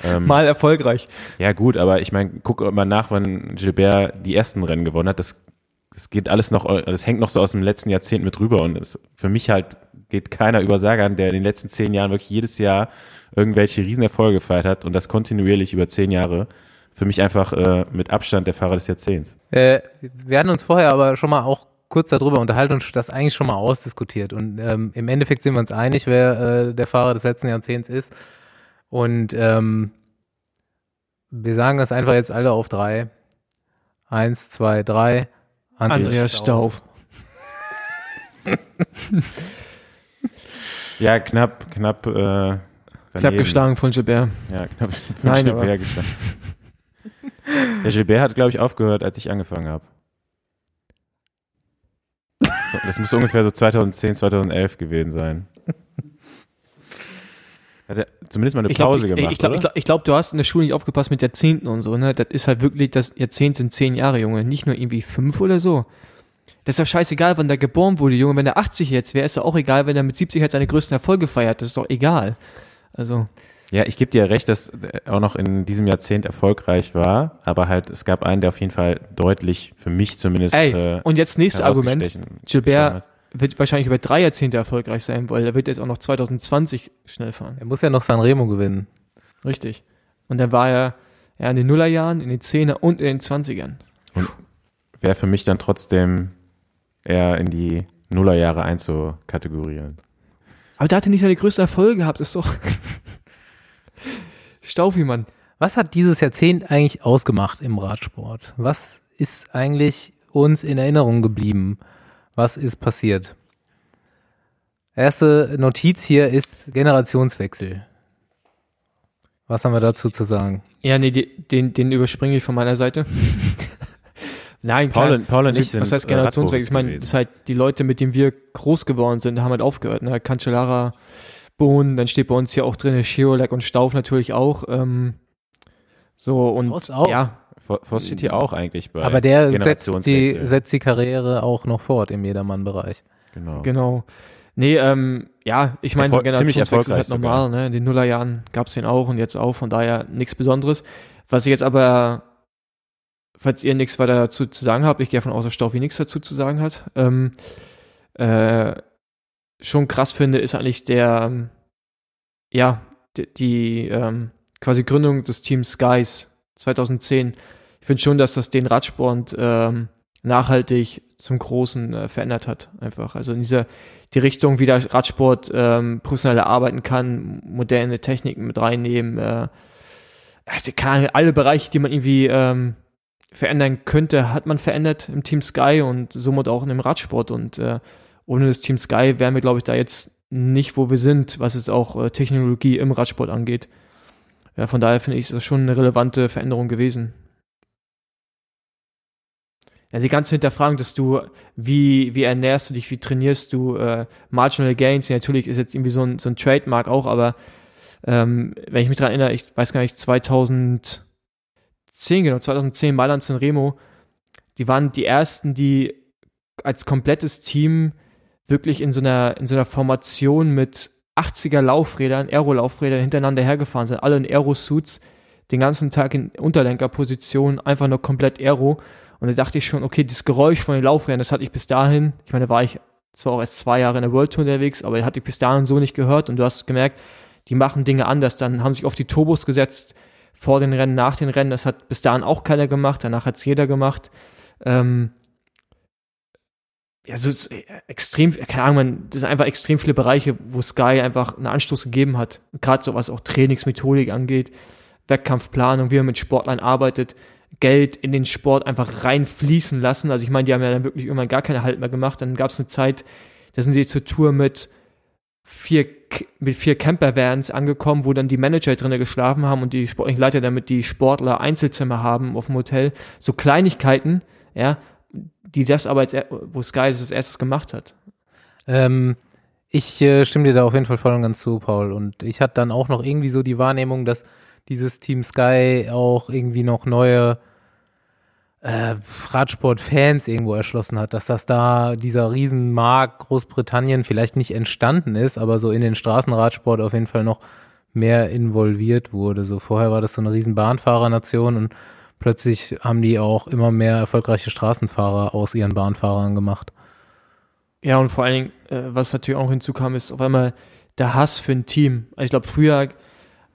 ähm, <laughs> mal erfolgreich. Ja gut, aber ich meine, guck mal nach, wann Gilbert die ersten Rennen gewonnen hat. Das, das geht alles noch, das hängt noch so aus dem letzten Jahrzehnt mit rüber und es, für mich halt geht keiner Übersagern, der in den letzten zehn Jahren wirklich jedes Jahr irgendwelche Riesenerfolge gefeiert hat und das kontinuierlich über zehn Jahre für mich einfach äh, mit Abstand der Fahrer des Jahrzehnts. Äh, wir hatten uns vorher aber schon mal auch kurz darüber unterhalten und das eigentlich schon mal ausdiskutiert. Und ähm, im Endeffekt sind wir uns einig, wer äh, der Fahrer des letzten Jahrzehnts ist. Und ähm, wir sagen das einfach jetzt alle auf drei. Eins, zwei, drei. Andreas, Stauf. <laughs> ja, knapp, knapp. Äh, knapp geschlagen von Gilbert. Ja, knapp von Nein, Gilbert geschlagen. Der Gilbert hat, glaube ich, aufgehört, als ich angefangen habe. Das muss ungefähr so 2010, 2011 gewesen sein. Hat er zumindest mal eine Pause ich, gemacht. Ich glaube, glaub, glaub, du hast in der Schule nicht aufgepasst mit Jahrzehnten und so, ne? Das ist halt wirklich, das Jahrzehnt sind zehn Jahre, Junge. Nicht nur irgendwie fünf oder so. Das ist doch scheißegal, wann der geboren wurde, Junge. Wenn er 80 jetzt wäre, ist doch auch egal, wenn er mit 70 halt seine größten Erfolge feiert. Das ist doch egal. Also. Ja, ich gebe dir recht, dass er auch noch in diesem Jahrzehnt erfolgreich war, aber halt es gab einen, der auf jeden Fall deutlich, für mich zumindest. Ey, äh, und jetzt nächstes Argument. Gilbert wird wahrscheinlich über drei Jahrzehnte erfolgreich sein, weil er wird jetzt auch noch 2020 schnell fahren. Er muss ja noch Sanremo gewinnen. Richtig. Und dann war er ja, in den Nullerjahren, in den Zehner und in den Zwanzigern. Und wäre für mich dann trotzdem eher in die Nullerjahre einzukategorieren. Aber da hat er nicht seine größten Erfolge gehabt, ist doch. Staufi, Mann. Was hat dieses Jahrzehnt eigentlich ausgemacht im Radsport? Was ist eigentlich uns in Erinnerung geblieben? Was ist passiert? Erste Notiz hier ist Generationswechsel. Was haben wir dazu zu sagen? Ja, nee, den, den überspringe ich von meiner Seite. <laughs> Nein, Paul, klar. Paul und ich sind Was heißt Generationswechsel? Ich meine, das ist halt die Leute, mit denen wir groß geworden sind, haben halt aufgehört. Ne? Cancellara, Bohnen, dann steht bei uns hier auch drin Schirolek und Stauf natürlich auch. Ähm, so und Voss auch. ja. Voss steht hier auch eigentlich bei Aber der setzt die, setzt die Karriere auch noch fort im Jedermann-Bereich. Genau. Genau. Nee, ähm, ja, ich meine, so Generationswechsel ist halt normal, sogar. ne? In den Nullerjahren gab es den auch und jetzt auch, von daher nichts Besonderes. Was ich jetzt aber, falls ihr nichts weiter dazu zu sagen habt, ich gehe davon aus, dass Staufi nichts dazu zu sagen hat, ähm, äh, schon krass finde, ist eigentlich der, ähm, ja, die, die ähm, quasi Gründung des Teams Skies 2010. Ich finde schon, dass das den Radsport ähm, nachhaltig zum Großen äh, verändert hat, einfach. Also in dieser, die Richtung, wie der Radsport ähm, professioneller arbeiten kann, moderne Techniken mit reinnehmen, äh, also kann, alle Bereiche, die man irgendwie ähm, verändern könnte, hat man verändert im Team Sky und somit auch in dem Radsport und äh, ohne das Team Sky wären wir, glaube ich, da jetzt nicht, wo wir sind, was es auch äh, Technologie im Radsport angeht. Ja, von daher finde ich es schon eine relevante Veränderung gewesen. Ja, die ganze Hinterfragung, dass du, wie, wie ernährst du dich, wie trainierst du, äh, Marginal Gains, natürlich ist jetzt irgendwie so ein, so ein Trademark auch, aber ähm, wenn ich mich daran erinnere, ich weiß gar nicht, 2010, genau, 2010 Mailand San Remo, die waren die ersten, die als komplettes Team wirklich in so einer, in so einer Formation mit 80er Laufrädern, Aero-Laufrädern hintereinander hergefahren sind, alle in Aero-Suits, den ganzen Tag in Unterlenkerposition, einfach nur komplett Aero. Und da dachte ich schon, okay, das Geräusch von den Laufrädern, das hatte ich bis dahin, ich meine, da war ich zwar auch erst zwei Jahre in der World Tour unterwegs, aber hatte ich bis dahin so nicht gehört. Und du hast gemerkt, die machen Dinge anders, dann haben sich auf die Turbos gesetzt, vor den Rennen, nach den Rennen, das hat bis dahin auch keiner gemacht, danach hat es jeder gemacht. Ähm, ja, so äh, extrem, keine Ahnung, man, das sind einfach extrem viele Bereiche, wo Sky einfach einen Anstoß gegeben hat. Gerade so was auch Trainingsmethodik angeht, Wettkampfplanung, wie man mit Sportlern arbeitet, Geld in den Sport einfach reinfließen lassen. Also ich meine, die haben ja dann wirklich irgendwann gar keine Halt mehr gemacht. Dann gab es eine Zeit, da sind die zur Tour mit vier, mit vier Campervans angekommen, wo dann die Manager drinnen geschlafen haben und die sportlichen Leiter damit die Sportler Einzelzimmer haben auf dem Hotel. So Kleinigkeiten, ja, die das aber als, wo Sky das als erstes gemacht hat. Ähm, ich äh, stimme dir da auf jeden Fall voll und ganz zu, Paul. Und ich hatte dann auch noch irgendwie so die Wahrnehmung, dass dieses Team Sky auch irgendwie noch neue äh, Radsportfans irgendwo erschlossen hat, dass das da dieser Riesenmarkt Großbritannien vielleicht nicht entstanden ist, aber so in den Straßenradsport auf jeden Fall noch mehr involviert wurde. So vorher war das so eine riesen Bahnfahrernation und plötzlich haben die auch immer mehr erfolgreiche Straßenfahrer aus ihren Bahnfahrern gemacht. Ja, und vor allen Dingen, äh, was natürlich auch hinzukam, ist auf einmal der Hass für ein Team. Also ich glaube, früher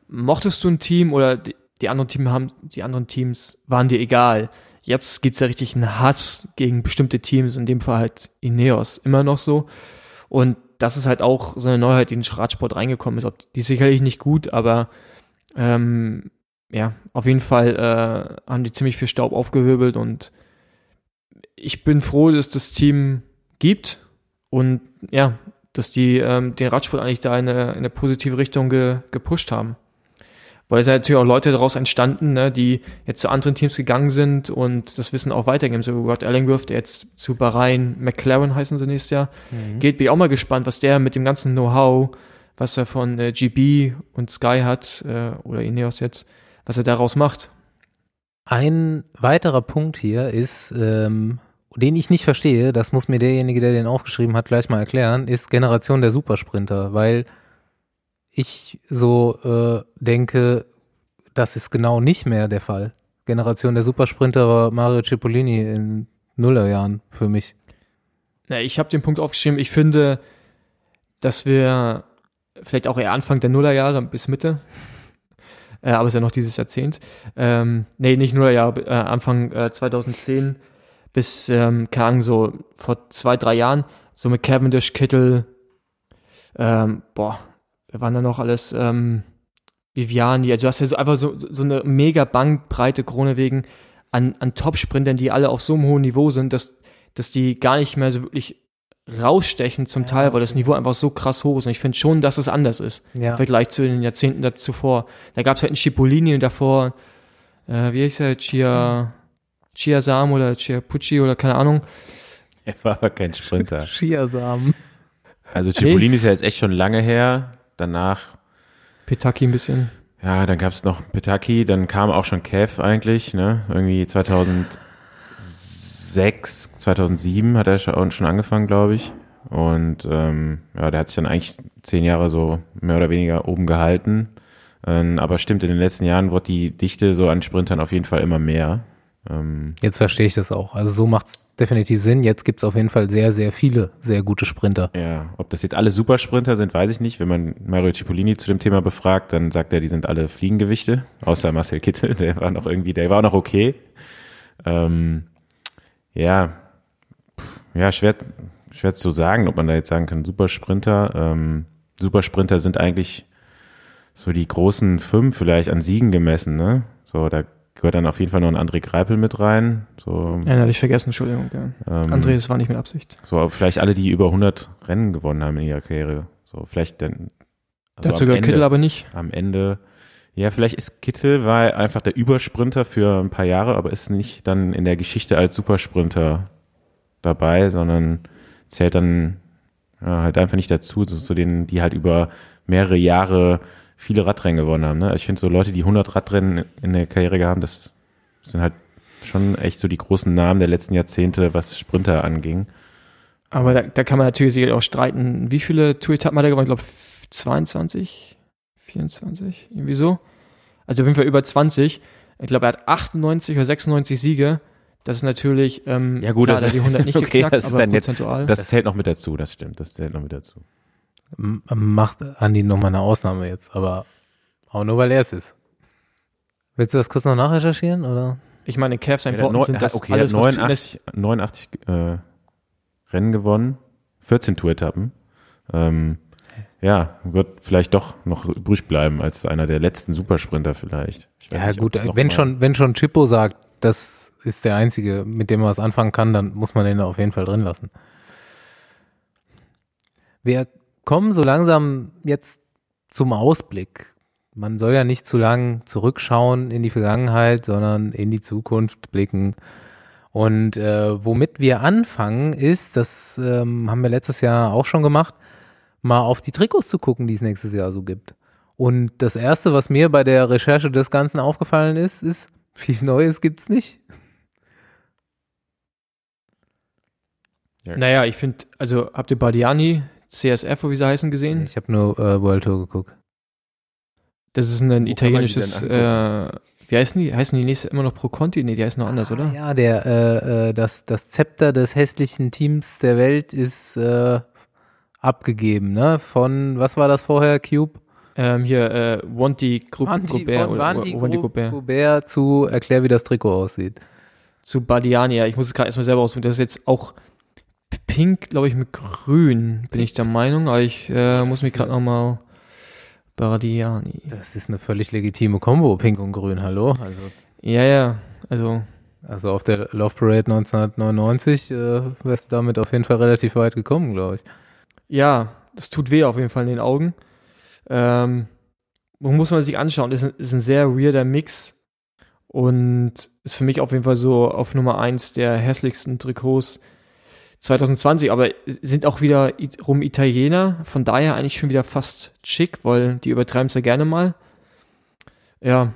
mochtest du ein Team oder die, die anderen Teams haben, die anderen Teams waren dir egal. Jetzt gibt's ja richtig einen Hass gegen bestimmte Teams, in dem Fall halt Ineos immer noch so. Und das ist halt auch so eine Neuheit, die in den Radsport reingekommen ist. Die ist sicherlich nicht gut, aber ähm, ja, auf jeden Fall äh, haben die ziemlich viel Staub aufgewirbelt und ich bin froh, dass das Team gibt und ja, dass die ähm, den Radsport eigentlich da in eine, in eine positive Richtung ge, gepusht haben. Weil es ja natürlich auch Leute daraus entstanden, ne, die jetzt zu anderen Teams gegangen sind und das Wissen auch weitergeben. So Rod Ellingworth, der jetzt zu Bahrain McLaren heißen sie nächstes Jahr, mhm. geht, bin ich auch mal gespannt, was der mit dem ganzen Know-how, was er von äh, GB und Sky hat, äh, oder Ineos jetzt, was er daraus macht. Ein weiterer Punkt hier ist, ähm, den ich nicht verstehe, das muss mir derjenige, der den aufgeschrieben hat, gleich mal erklären, ist Generation der Supersprinter, weil ich so äh, denke, das ist genau nicht mehr der Fall. Generation der Supersprinter war Mario Cipollini in Nullerjahren für mich. Ja, ich habe den Punkt aufgeschrieben, ich finde, dass wir vielleicht auch eher Anfang der Nullerjahre bis Mitte, äh, aber es ist ja noch dieses Jahrzehnt, ähm, nee, nicht Nullerjahre, äh, Anfang äh, 2010 bis, ähm, keine Ahnung, so vor zwei, drei Jahren, so mit Cavendish, Kittel, ähm, boah, wer waren da noch alles, ähm, Viviani, also du hast ja so einfach so, so eine mega Bankbreite Krone wegen an, an Top-Sprintern, die alle auf so einem hohen Niveau sind, dass, dass die gar nicht mehr so wirklich rausstechen zum ja, Teil, weil das Niveau einfach so krass hoch ist. Und ich finde schon, dass es anders ist. Ja. Im Vergleich zu den Jahrzehnten zuvor. Da gab es halt einen Cipollini und davor, äh, wie heißt er, Chia, Chiasam oder Chiapucci oder keine Ahnung. <laughs> Er war aber kein Sprinter. <laughs> Chiasam. Also Cipollini hey. ist ja jetzt echt schon lange her danach. Petaki ein bisschen. Ja, dann gab es noch Petaki, dann kam auch schon Kev eigentlich, ne? Irgendwie 2006, 2007 hat er schon angefangen, glaube ich. Und ähm, ja, der hat sich dann eigentlich zehn Jahre so mehr oder weniger oben gehalten. Ähm, aber stimmt, in den letzten Jahren wurde die Dichte so an Sprintern auf jeden Fall immer mehr. Ähm, Jetzt verstehe ich das auch. Also so macht es definitiv Sinn. Jetzt gibt es auf jeden Fall sehr, sehr viele sehr gute Sprinter. Ja, ob das jetzt alle Supersprinter sind, weiß ich nicht. Wenn man Mario Cipollini zu dem Thema befragt, dann sagt er, die sind alle Fliegengewichte, außer Marcel Kittel, <laughs> der war noch irgendwie, der war noch okay. Ähm, ja, ja, schwer, schwer zu sagen, ob man da jetzt sagen kann, Supersprinter. Ähm, Supersprinter sind eigentlich so die großen fünf vielleicht an Siegen gemessen, ne? So, da gehört dann auf jeden Fall noch ein André Greipel mit rein. So, ja, hatte ich vergessen, Entschuldigung. Ja. Ähm, André, das war nicht mit Absicht. So, vielleicht alle, die über 100 Rennen gewonnen haben in ihrer Karriere. So, vielleicht dann. Also Dazu gehört Kittel aber nicht. Am Ende. Ja, vielleicht ist Kittel war einfach der Übersprinter für ein paar Jahre, aber ist nicht dann in der Geschichte als Supersprinter dabei, sondern zählt dann ja, halt einfach nicht dazu, so, zu denen, die halt über mehrere Jahre viele Radrennen gewonnen haben. Ne? Ich finde so Leute, die 100 Radrennen in der Karriere haben, das sind halt schon echt so die großen Namen der letzten Jahrzehnte, was Sprinter anging. Aber da, da kann man natürlich auch streiten, wie viele Tour-Etappen hat er gewonnen? Ich glaube 22, 24, irgendwie so. Also auf jeden Fall über 20. Ich glaube, er hat 98 oder 96 Siege. Das ist natürlich, ähm, ja gut, klar, das, die 100 nicht <laughs> okay, geknackt, das ist dann prozentual. Jetzt, das zählt noch mit dazu, das stimmt, das zählt noch mit dazu macht Andi nochmal eine Ausnahme jetzt, aber auch nur, weil er es ist. Willst du das kurz noch nachrecherchieren, oder? Ich meine, Cavs Important ja, sind das okay, alles, 89, 89 äh, Rennen gewonnen, 14 Tour-Etappen. Ähm, ja, wird vielleicht doch noch übrig bleiben als einer der letzten Supersprinter vielleicht. ja nicht, gut, wenn schon, wenn schon Chippo sagt, das ist der einzige, mit dem man was anfangen kann, dann muss man den auf jeden Fall drin lassen. Wer kommen so langsam jetzt zum Ausblick. Man soll ja nicht zu lang zurückschauen in die Vergangenheit, sondern in die Zukunft blicken. Und äh, womit wir anfangen, ist, das ähm, haben wir letztes Jahr auch schon gemacht, mal auf die Trikots zu gucken, die es nächstes Jahr so gibt. Und das Erste, was mir bei der Recherche des Ganzen aufgefallen ist, ist, <laughs> viel Neues gibt's nicht. Ja. Naja, ich finde, also habt ihr Bardiani, CSF, wie sie heißen, gesehen? Ich habe nur äh, World Tour geguckt. Das ist ein Wo italienisches, äh, wie heißen die? Heißen die nächste immer noch Pro Conti? Nee, die heißen noch anders, Ah, oder? Ja, der, äh, äh, das, das Zepter des hässlichen Teams der Welt ist äh, abgegeben, ne? Von, was war das vorher, Cube? Ähm, hier, äh, Wanty Group Vanti, Gobert von oder Vanti Wanty Gro- Gobert. Gobert zu erklär, wie das Trikot aussieht. Zu Bardiani, ja, ich muss es gerade erstmal selber aussuchen. Das ist jetzt auch pink, glaube ich, mit grün, bin ich der Meinung, aber ich äh, muss mich gerade nochmal Bardiani. Das ist eine völlig legitime Kombo, Pink und Grün, hallo? Also, Ja, ja, also also auf der Love Parade 1999 äh, wärst du damit auf jeden Fall relativ weit gekommen, glaube ich. Ja, das tut weh auf jeden Fall in den Augen. Ähm, muss man sich anschauen. Ist ein, ist ein sehr weirder Mix und ist für mich auf jeden Fall so auf Nummer eins der hässlichsten Trikots 2020. Aber sind auch wieder rum Italiener, von daher eigentlich schon wieder fast schick, weil die übertreiben es ja gerne mal. Ja,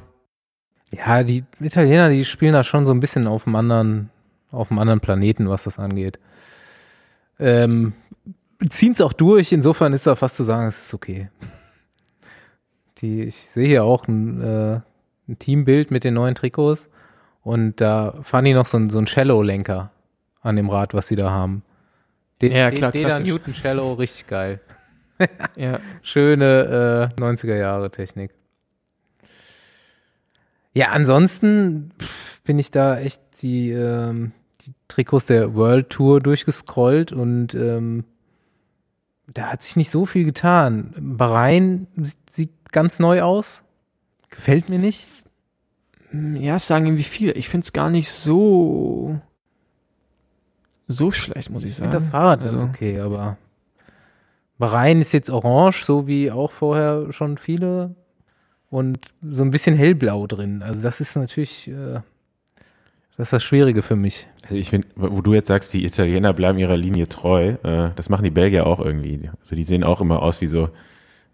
Ja, die Italiener, die spielen da schon so ein bisschen auf einem anderen, auf einem anderen Planeten, was das angeht. Ähm, ziehen es auch durch, insofern ist da fast zu sagen, es ist okay. Die, ich sehe hier auch ein, äh, ein Teambild mit den neuen Trikots und da fahren die noch so ein, so ein Shallow-Lenker an dem Rad, was sie da haben. Den, Ja, klar, den, den. Newton Shallow, richtig geil. <laughs> ja. Schöne äh, 90er Jahre Technik. Ja, ansonsten bin ich da echt die, ähm, die Trikots der World Tour durchgescrollt und ähm, da hat sich nicht so viel getan. Bahrain sieht ganz neu aus. Gefällt mir nicht. Ja, sagen irgendwie viele. Ich finde es gar nicht so so schlecht, muss ich Ich sagen. finde das Fahrrad Also- okay, aber Bahrain ist jetzt orange, so wie auch vorher schon viele. Und so ein bisschen hellblau drin. Also das ist natürlich, äh, das ist das Schwierige für mich. Also ich finde, wo du jetzt sagst, die Italiener bleiben ihrer Linie treu, äh, das machen die Belgier auch irgendwie. Also die sehen auch immer aus wie so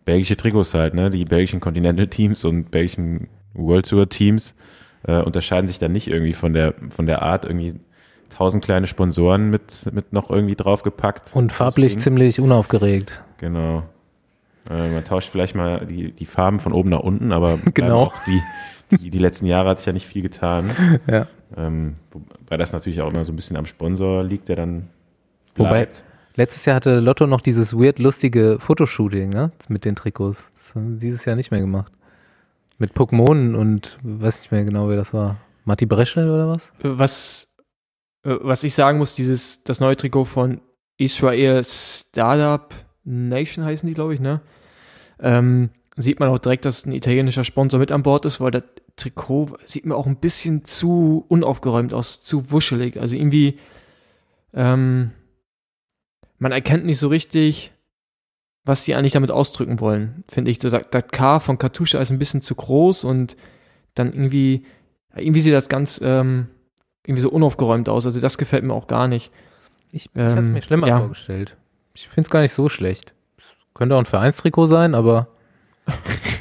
belgische Trikots halt, ne? Die belgischen Continental Teams und belgischen World Tour Teams äh, unterscheiden sich dann nicht irgendwie von der von der Art irgendwie tausend kleine Sponsoren mit mit noch irgendwie draufgepackt. Und farblich Deswegen- ziemlich unaufgeregt. Genau. Äh, man tauscht vielleicht mal die, die Farben von oben nach unten, aber <laughs> Genau. auch die, die, die letzten Jahre hat sich ja nicht viel getan. <laughs> Ja. Ähm, wobei das natürlich auch immer so ein bisschen am Sponsor liegt, der dann Wobei- bleibt. Letztes Jahr hatte Lotto noch dieses weird lustige Fotoshooting, ne? Mit den Trikots. Das haben sie dieses Jahr nicht mehr gemacht. Mit Pokémon und weiß nicht mehr genau, wer das war. Matti Breschel oder was? was, äh, was ich sagen muss, dieses, das neue Trikot von Israel Startup Nation heißen die, glaube ich, ne? Ähm, sieht man auch direkt, dass ein italienischer Sponsor mit an Bord ist, weil das Trikot sieht mir auch ein bisschen zu unaufgeräumt aus, zu wuschelig. Also irgendwie, ähm, man erkennt nicht so richtig, was sie eigentlich damit ausdrücken wollen, finde ich. So, das, das K von Kartuscha ist ein bisschen zu groß und dann irgendwie, irgendwie sieht das ganz ähm, irgendwie so unaufgeräumt aus. Also das gefällt mir auch gar nicht. Ich, ich hatte es Ähm, mir schlimmer ja. vorgestellt. Ich finde es gar nicht so schlecht. Es könnte auch ein Vereinstrikot sein, aber. <laughs>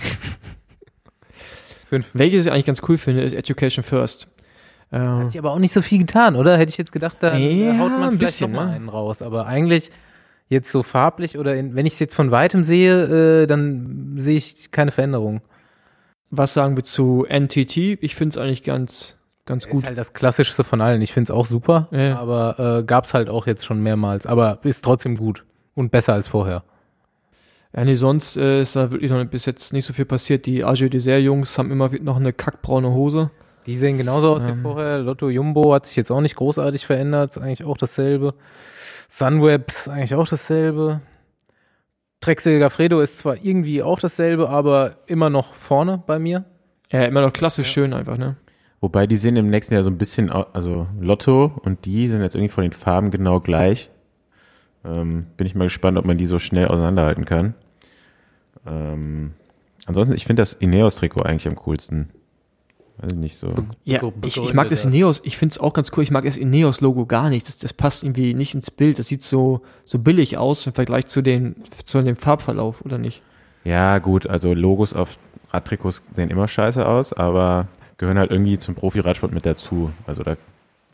Fünf. Welches ich eigentlich ganz cool finde, ist Education First. Hat sich aber auch nicht so viel getan, oder? Hätte ich jetzt gedacht, da Ja, haut man ein vielleicht bisschen, noch mal ne? einen raus. Aber eigentlich jetzt so farblich oder in, wenn ich es jetzt von weitem sehe, äh, dann sehe ich keine Veränderung. was sagen wir zu NTT? Ich finde es eigentlich ganz, ganz Ist gut. halt das Klassischste von allen. Ich finde es auch super, Ja. aber äh, gab es halt auch jetzt schon mehrmals. Aber ist trotzdem gut und besser als vorher. Ja, nee, sonst äh, ist da wirklich noch bis jetzt nicht so viel passiert. Die AG Dessert-Jungs haben immer noch eine kackbraune Hose. Die sehen genauso aus wie Ähm. vorher. Lotto Jumbo hat sich jetzt auch nicht großartig verändert. Ist eigentlich auch dasselbe. Sunweb ist eigentlich auch dasselbe. Drexel Gafredo ist zwar irgendwie auch dasselbe, aber immer noch vorne bei mir. Ja, immer noch klassisch schön einfach, ne? Wobei die sehen im nächsten Jahr so ein bisschen, also Lotto und die sind jetzt irgendwie von den Farben genau gleich. Ähm, bin ich mal gespannt, ob man die so schnell auseinanderhalten kann. Ähm, ansonsten, ich finde das Ineos-Trikot eigentlich am coolsten. Also nicht so. Ja, Beko- ich, ich mag das das. Ineos, ich finde es auch ganz cool, ich mag das Ineos-Logo gar nicht. Das, das passt irgendwie nicht ins Bild. Das sieht so, so billig aus im Vergleich zu, den, zu dem Farbverlauf, oder nicht? Ja, gut, also Logos auf Radtrikots sehen immer scheiße aus, aber gehören halt irgendwie zum Profi-Radsport mit dazu. Also da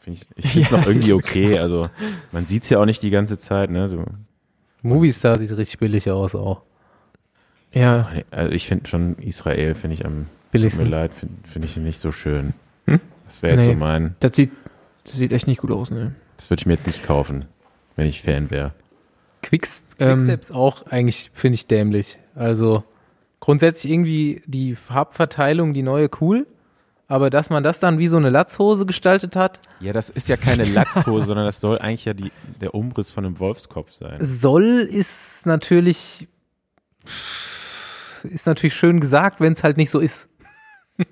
Find ich ich finde es <laughs> Ja, noch irgendwie okay. Also man sieht es ja auch nicht die ganze Zeit. Ne? Du, Movistar sieht richtig billig aus auch. Ja, also ich finde schon Israel, finde ich am, tut mir Billigsten. leid, finde find ich nicht so schön. Hm? Das wäre jetzt Nee. so mein, das sieht, das sieht echt nicht gut aus, ne? das würde ich mir jetzt nicht kaufen, wenn ich Fan wäre. Quicks, Ähm, Quicksteps auch eigentlich, finde ich dämlich. Also grundsätzlich irgendwie die Farbverteilung, die neue cool, aber dass man das dann wie so eine Latzhose gestaltet hat, Ja, das ist ja keine Latzhose, <laughs> sondern das soll eigentlich ja die, der Umriss von einem Wolfskopf sein. soll ist natürlich ist natürlich schön gesagt, wenn es halt nicht so ist. <laughs>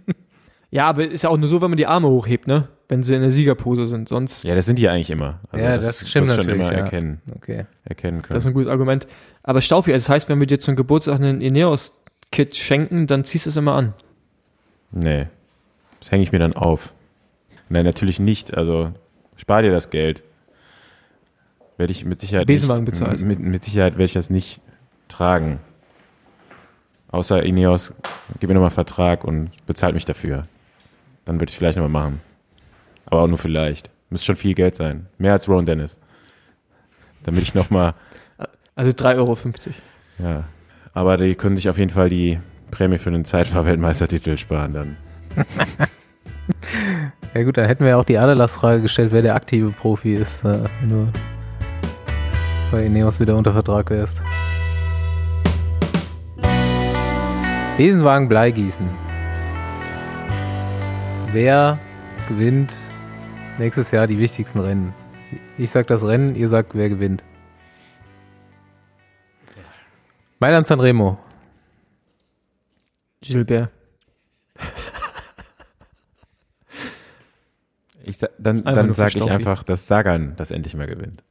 Ja, aber ist ja auch nur so, wenn man die Arme hochhebt, ne? Wenn sie in der Siegerpose sind. Sonst, Ja, das sind die eigentlich immer. Also Ja, das stimmt wirst du natürlich, schon immer ja. erkennen, Okay. erkennen können. das ist ein gutes Argument. Aber Staufi, also das heißt, wenn wir dir zum Geburtstag einen Ineos-Kit schenken, dann ziehst du es immer an. Nee, das hänge ich mir dann auf. Nein, natürlich nicht. Also spar dir das Geld. Werde ich mit Sicherheit Besenwagen nicht, bezahlt. Mit, mit Sicherheit werde ich das nicht tragen. Außer Ineos, gib mir nochmal Vertrag und bezahlt mich dafür. Dann würde ich vielleicht nochmal machen. Aber auch nur vielleicht. Müsste schon viel Geld sein. Mehr als Ron Dennis. Damit ich nochmal, Also 3,50 Euro. ja. Aber die können sich auf jeden Fall die Prämie für einen Zeitfahrweltmeistertitel sparen dann. <laughs> Ja gut, dann hätten wir ja auch die Aderlass-Frage gestellt, wer der aktive Profi ist, äh, wenn du bei Ineos wieder unter Vertrag wärst. Besenwagen Bleigießen. Wer gewinnt nächstes Jahr die wichtigsten Rennen? Ich sag das Rennen, ihr sagt, wer gewinnt. Mailand Sanremo. Gilbert. Ich sa dann Einfach dann sage ich einfach, dass Sagan das endlich mal gewinnt.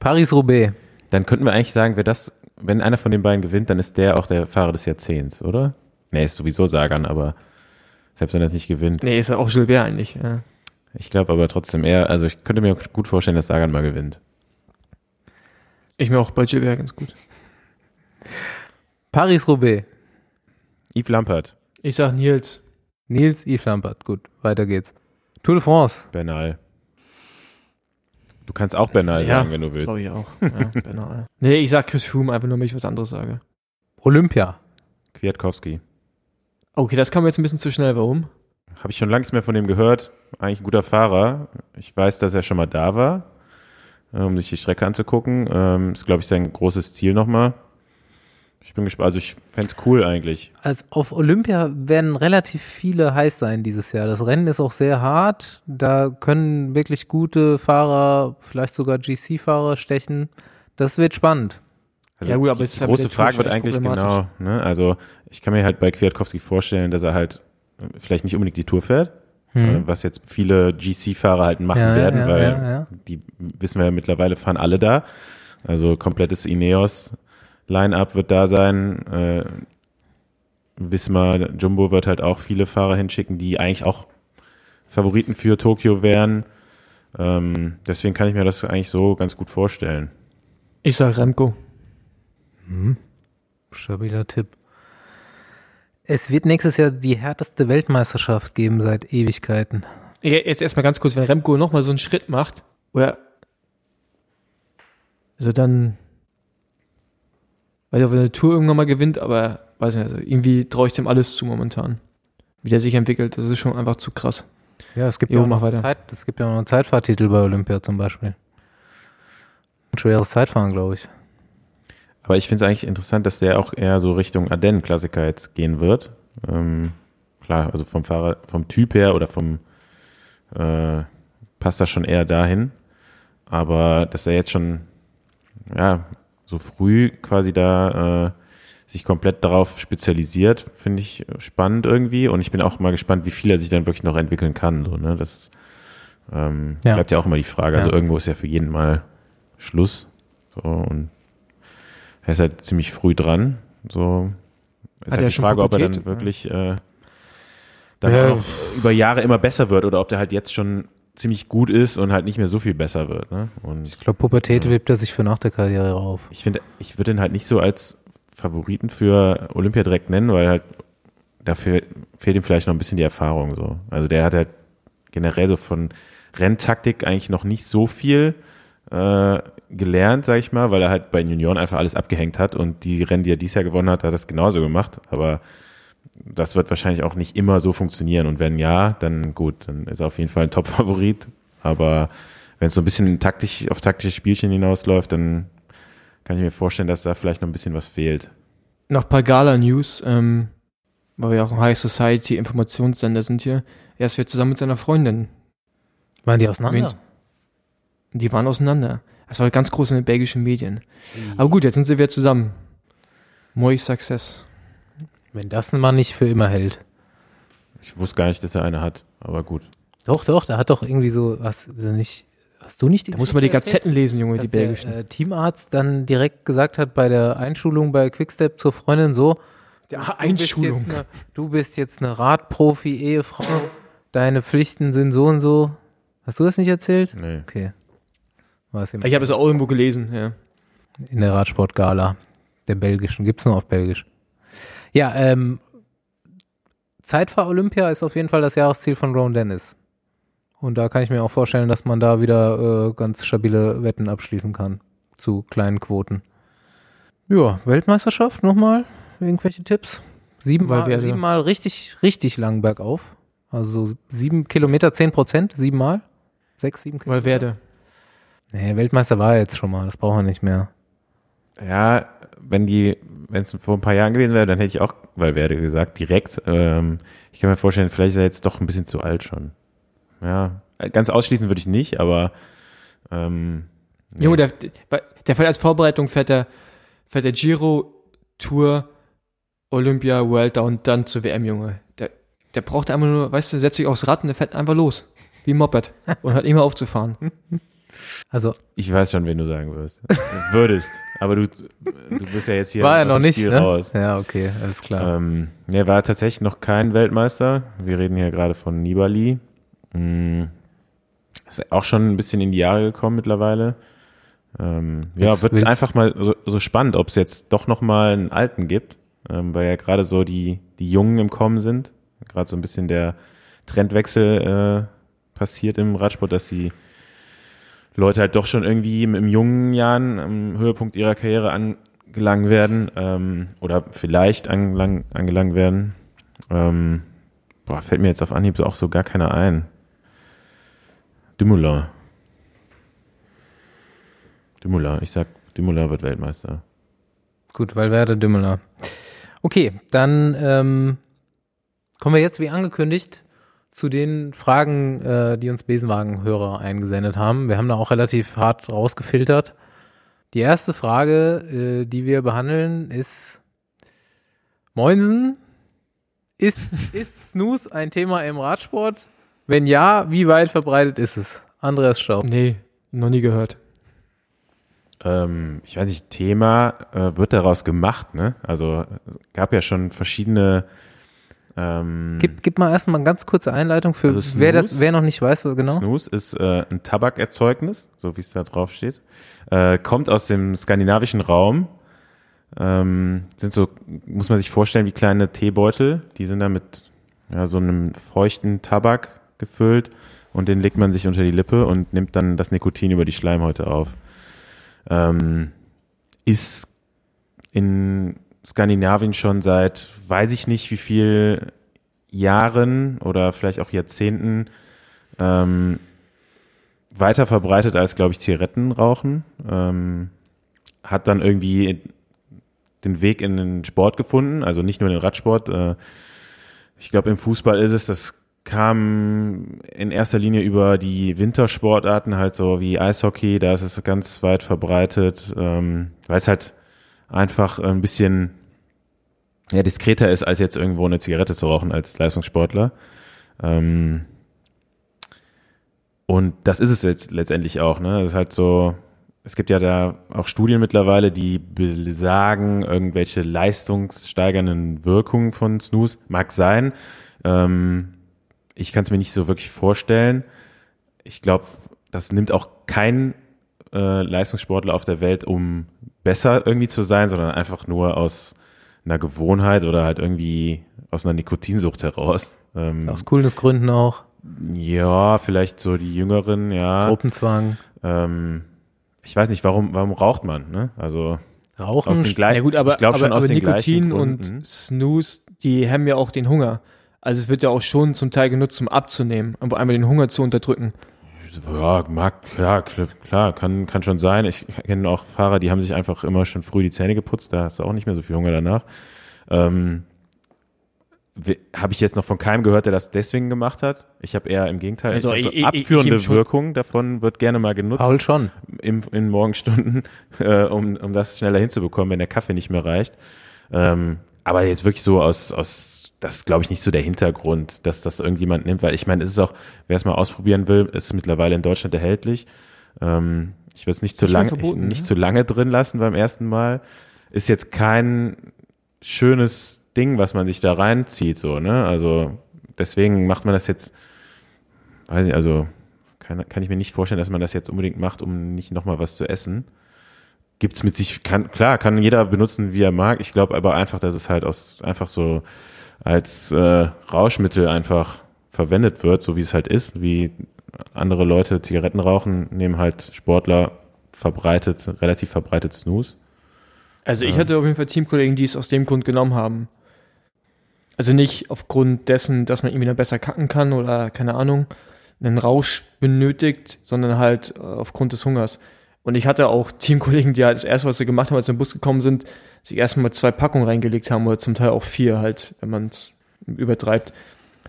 Paris-Roubaix. Dann könnten wir eigentlich sagen, wer das, wenn einer von den beiden gewinnt, dann ist der auch der Fahrer des Jahrzehnts, oder? Nee, ist sowieso Sagan, aber selbst wenn er es nicht gewinnt. Nee, ist ja auch Gilbert eigentlich. Ja. Ich glaube aber trotzdem eher, also ich könnte mir gut vorstellen, dass Sagan mal gewinnt. Ich mir auch bei Gilbert ganz gut. Paris-Roubaix. Yves Lampert, Ich sag Nils. Nils Yves Lampert. Gut, weiter geht's. Tour de France. Bernal. Du kannst auch Bernal Ja, sagen, wenn du willst. Glaube ich auch. <laughs> Ja, Bernal. Nee, ich sag Chris Froome, einfach nur, wenn ich was anderes sage. Olympia. Kwiatkowski. Okay, das kam mir jetzt ein bisschen zu schnell. Warum? Habe ich schon lange nichts mehr von dem gehört. Eigentlich ein guter Fahrer. Ich weiß, dass er schon mal da war, um sich die Strecke anzugucken. Ähm, ist, glaube ich, sein großes Ziel nochmal. Ich bin gespannt. Also ich fände es cool eigentlich. Also auf Olympia werden relativ viele heiß sein dieses Jahr. Das Rennen ist auch sehr hart. Da können wirklich gute Fahrer, vielleicht sogar GC-Fahrer stechen. Das wird spannend. Also Ja gut, aber die es ist ja große Frage wird eigentlich genau, ne? also ich kann mir halt bei Kwiatkowski vorstellen, dass er halt vielleicht nicht unbedingt die Tour fährt, äh, was jetzt viele GC-Fahrer halt machen Ja, werden, ja, weil ja, ja. die wissen wir ja mittlerweile fahren alle da. Also komplettes Ineos Line-up wird da sein. Äh, Wismar, Jumbo wird halt auch viele Fahrer hinschicken, die eigentlich auch Favoriten für Tokio wären. Ähm, deswegen kann ich mir das eigentlich so ganz gut vorstellen. Ich sag Remco. Stabiler Tipp. Es wird nächstes Jahr die härteste Weltmeisterschaft geben seit Ewigkeiten. Ja, Jetzt erstmal ganz kurz, wenn Remco nochmal so einen Schritt macht, oder also dann, weil er eine Tour irgendwann mal gewinnt, aber weiß nicht, also irgendwie traue ich dem alles zu momentan. Wie der sich entwickelt, das ist schon einfach zu krass. Ja, es gibt Jo, ja noch weiter. Zeit, es gibt ja noch einen Zeitfahrtitel bei Olympia zum Beispiel. Ein schweres Zeitfahren, glaube ich. Aber ich finde es eigentlich interessant, dass der auch eher so Richtung Ardennen-Klassiker jetzt gehen wird. Ähm, klar, also vom Fahrer, vom Typ her oder vom äh, passt das schon eher dahin. Aber dass er jetzt schon ja so früh quasi da äh, sich komplett darauf spezialisiert, finde ich spannend irgendwie. Und ich bin auch mal gespannt, wie viel er sich dann wirklich noch entwickeln kann. So, ne? Das ähm, Ja. bleibt ja auch immer die Frage. Also Ja. irgendwo ist ja für jeden mal Schluss. So, und er ist halt ziemlich früh dran. So ist Hat halt die Frage, ob er dann Pubertät? wirklich äh, dann Ja. über Jahre immer besser wird oder ob der halt jetzt schon ziemlich gut ist und halt nicht mehr so viel besser wird. Ne? Und Ich glaube, Pubertät hebt er sich für nach der Karriere auf. ich finde, ich würde ihn halt nicht so als Favoriten für Olympia direkt nennen, weil halt dafür fehlt ihm vielleicht noch ein bisschen die Erfahrung so. Also der hat halt generell so von Renntaktik eigentlich noch nicht so viel äh, gelernt, sag ich mal, weil er halt bei den Junioren einfach alles abgehängt hat und die Rennen, die er dieses Jahr gewonnen hat, hat er das genauso gemacht. Aber das wird wahrscheinlich auch nicht immer so funktionieren. Und wenn ja, dann gut, dann ist er auf jeden Fall ein Top-Favorit. Aber wenn es so ein bisschen taktisch, auf taktische Spielchen hinausläuft, dann kann ich mir vorstellen, dass da vielleicht noch ein bisschen was fehlt. Noch ein paar Gala-News, ähm, weil wir auch ein High Society Informationssender sind hier. Er ist wieder zusammen mit seiner Freundin. Waren die auseinander? Wen's- Die waren auseinander. Das war ganz groß in den belgischen Medien. Aber gut, jetzt sind sie wieder zusammen. Moi Success. Wenn das ein Mann nicht für immer hält. Ich wusste gar nicht, dass er eine hat, aber gut. Doch, doch, der hat doch irgendwie so, hast du nicht, hast du nicht die Da muss man die Gazetten lesen, Junge, die belgischen. Der, äh, Teamarzt dann direkt gesagt hat bei der Einschulung bei Quickstep zur Freundin so, Der Du bist, jetzt eine, du bist jetzt eine Radprofi, Ehefrau, deine Pflichten sind so und so. Hast du das nicht erzählt? Nee. Okay. War es Ich habe es auch irgendwo gelesen, ja. in der Radsportgala der belgischen. Gibt's nur auf Belgisch. Ja, ähm, Zeitfahr Olympia ist auf jeden Fall das Jahresziel von Ron Dennis. Und da kann ich mir auch vorstellen, dass man da wieder äh, ganz stabile Wetten abschließen kann zu kleinen Quoten. Ja, Weltmeisterschaft nochmal. Irgendwelche Tipps? Siebenmal, Valverde. siebenmal richtig, richtig lang bergauf. Also sieben Kilometer, zehn Prozent, siebenmal. Sechs, sieben Kilometer. Weil werde. Nee, Weltmeister war er jetzt schon mal, das brauchen wir nicht mehr. Ja, wenn die, wenn es vor ein paar Jahren gewesen wäre, dann hätte ich auch Valverde gesagt, direkt. Ähm, ich kann mir vorstellen, vielleicht ist er jetzt doch ein bisschen zu alt schon. Ja, ganz ausschließen würde ich nicht, aber ähm, nee. Junge, der, der fährt als Vorbereitung fährt der, fährt der Giro, Tour, Olympia, Vuelta und dann zur WM, Junge. Der, der braucht einfach nur, weißt du, setzt sich aufs Rad und der fährt einfach los. Wie ein Moped. Und hört immer aufzufahren. Also ich weiß schon, wen du sagen wirst. Würdest. Aber du, du bist ja jetzt hier war er noch nicht, Spiel ne? raus. Ja, okay, alles klar. Ähm, er war tatsächlich noch kein Weltmeister. Wir reden hier gerade von Nibali. Hm, ist auch schon ein bisschen in die Jahre gekommen mittlerweile. Ähm, ja, wird willst- einfach mal so, so spannend, ob es jetzt doch noch mal einen Alten gibt, ähm, weil ja gerade so die die Jungen im Kommen sind. Gerade so ein bisschen der Trendwechsel äh, passiert im Radsport, dass die Leute halt doch schon irgendwie im, jungen Jahren am Höhepunkt ihrer Karriere angelangt werden ähm, oder vielleicht angelang, angelangt werden. Ähm, boah, fällt mir jetzt auf Anhieb auch so gar keiner ein. Dumoulin. Dumoulin, ich sag, Dumoulin wird Weltmeister. Gut, Valverde Dümmeler. Okay, dann ähm, kommen wir jetzt wie angekündigt zu den Fragen, äh, die uns Besenwagen-Hörer eingesendet haben. Wir haben da auch relativ hart rausgefiltert. Die erste Frage, äh, die wir behandeln, ist Moinsen, ist, ist Snooze ein Thema im Radsport? Wenn ja, wie weit verbreitet ist es? Andreas Staub. Nee, noch nie gehört. Ähm, ich weiß nicht, Thema äh, wird daraus gemacht, ne? Also es gab ja schon verschiedene ähm, Gib, gib mal erstmal eine ganz kurze Einleitung für Also wer das, wer noch nicht weiß, wo genau. Snus ist äh, ein Tabakerzeugnis, so wie es da drauf steht. Äh, kommt aus dem skandinavischen Raum. Ähm, sind so, muss man sich vorstellen, wie kleine Teebeutel. Die sind da mit ja, so einem feuchten Tabak gefüllt und den legt man sich unter die Lippe und nimmt dann das Nikotin über die Schleimhäute auf. Ähm, ist in Skandinavien schon seit, weiß ich nicht, wie viel Jahren oder vielleicht auch Jahrzehnten ähm, weiter verbreitet als, glaube ich, Zigarettenrauchen. Ähm, hat dann irgendwie den Weg in den Sport gefunden, also nicht nur in den Radsport. Äh, ich glaube, im Fußball ist es, das kam in erster Linie über die Wintersportarten, halt so wie Eishockey, da ist es ganz weit verbreitet, ähm, weil es halt einfach ein bisschen ja, diskreter ist, als jetzt irgendwo eine Zigarette zu rauchen als Leistungssportler. Ähm, und das ist es jetzt letztendlich auch, ne? Das ist halt so, es gibt ja da auch Studien mittlerweile, die besagen irgendwelche leistungssteigernden Wirkungen von Snooze. Mag sein. Ähm, ich kann es mir nicht so wirklich vorstellen. Ich glaube, das nimmt auch kein äh, Leistungssportler auf der Welt, um besser irgendwie zu sein, sondern einfach nur aus einer Gewohnheit oder halt irgendwie aus einer Nikotinsucht heraus. Ähm, Aus Coolness-Gründen auch. Ja, vielleicht so die Jüngeren, ja. Gruppenzwang, Ähm, ich weiß nicht, warum, warum raucht man, ne? Also Rauchen. aus den gleichen, Ja gut, aber, ich glaube schon aus aber den Nikotin gleichen Gründen. und Snooze, die hemmen ja auch den Hunger. Also es wird ja auch schon zum Teil genutzt, um abzunehmen, um einmal den Hunger zu unterdrücken. Ja, mag, ja, klar, klar, kann, kann schon sein. Ich kenne auch Fahrer, die haben sich einfach immer schon früh die Zähne geputzt, da hast du auch nicht mehr so viel Hunger danach. Ähm, habe ich jetzt noch von keinem gehört, der das deswegen gemacht hat. Ich habe eher im Gegenteil, Also ich ich- so ich- ich abführende schon. Wirkung davon wird gerne mal genutzt Paul schon. im, in Morgenstunden, <laughs> äh, um, um das schneller hinzubekommen, wenn der Kaffee nicht mehr reicht. Ähm, aber jetzt wirklich so aus, aus das ist, glaube ich, nicht so der Hintergrund, dass das irgendjemand nimmt, weil ich meine, es ist auch, wer es mal ausprobieren will, ist mittlerweile in Deutschland erhältlich. Ähm, ich will es nicht zu lange, verboten, ich, nicht ne? zu lange drin lassen beim ersten Mal. Ist jetzt kein schönes Ding, was man sich da reinzieht, so, ne? Also deswegen macht man das jetzt, weiß ich, also kann, kann ich mir nicht vorstellen, dass man das jetzt unbedingt macht, um nicht nochmal was zu essen. Gibt's mit sich, kann, klar, kann jeder benutzen, wie er mag. Ich glaube aber einfach, dass es halt aus, einfach so als äh, Rauschmittel einfach verwendet wird, so wie es halt ist, wie andere Leute Zigaretten rauchen, nehmen halt Sportler verbreitet, relativ verbreitet Snooze. Also ich hatte auf jeden Fall Teamkollegen, die es aus dem Grund genommen haben. Also nicht aufgrund dessen, dass man irgendwie dann besser kacken kann oder keine Ahnung, einen Rausch benötigt, sondern halt äh, aufgrund des Hungers. Und ich hatte auch Teamkollegen, die halt das erste, was sie gemacht haben, als sie im Bus gekommen sind, sich erstmal zwei Packungen reingelegt haben oder zum Teil auch vier halt, wenn man es übertreibt.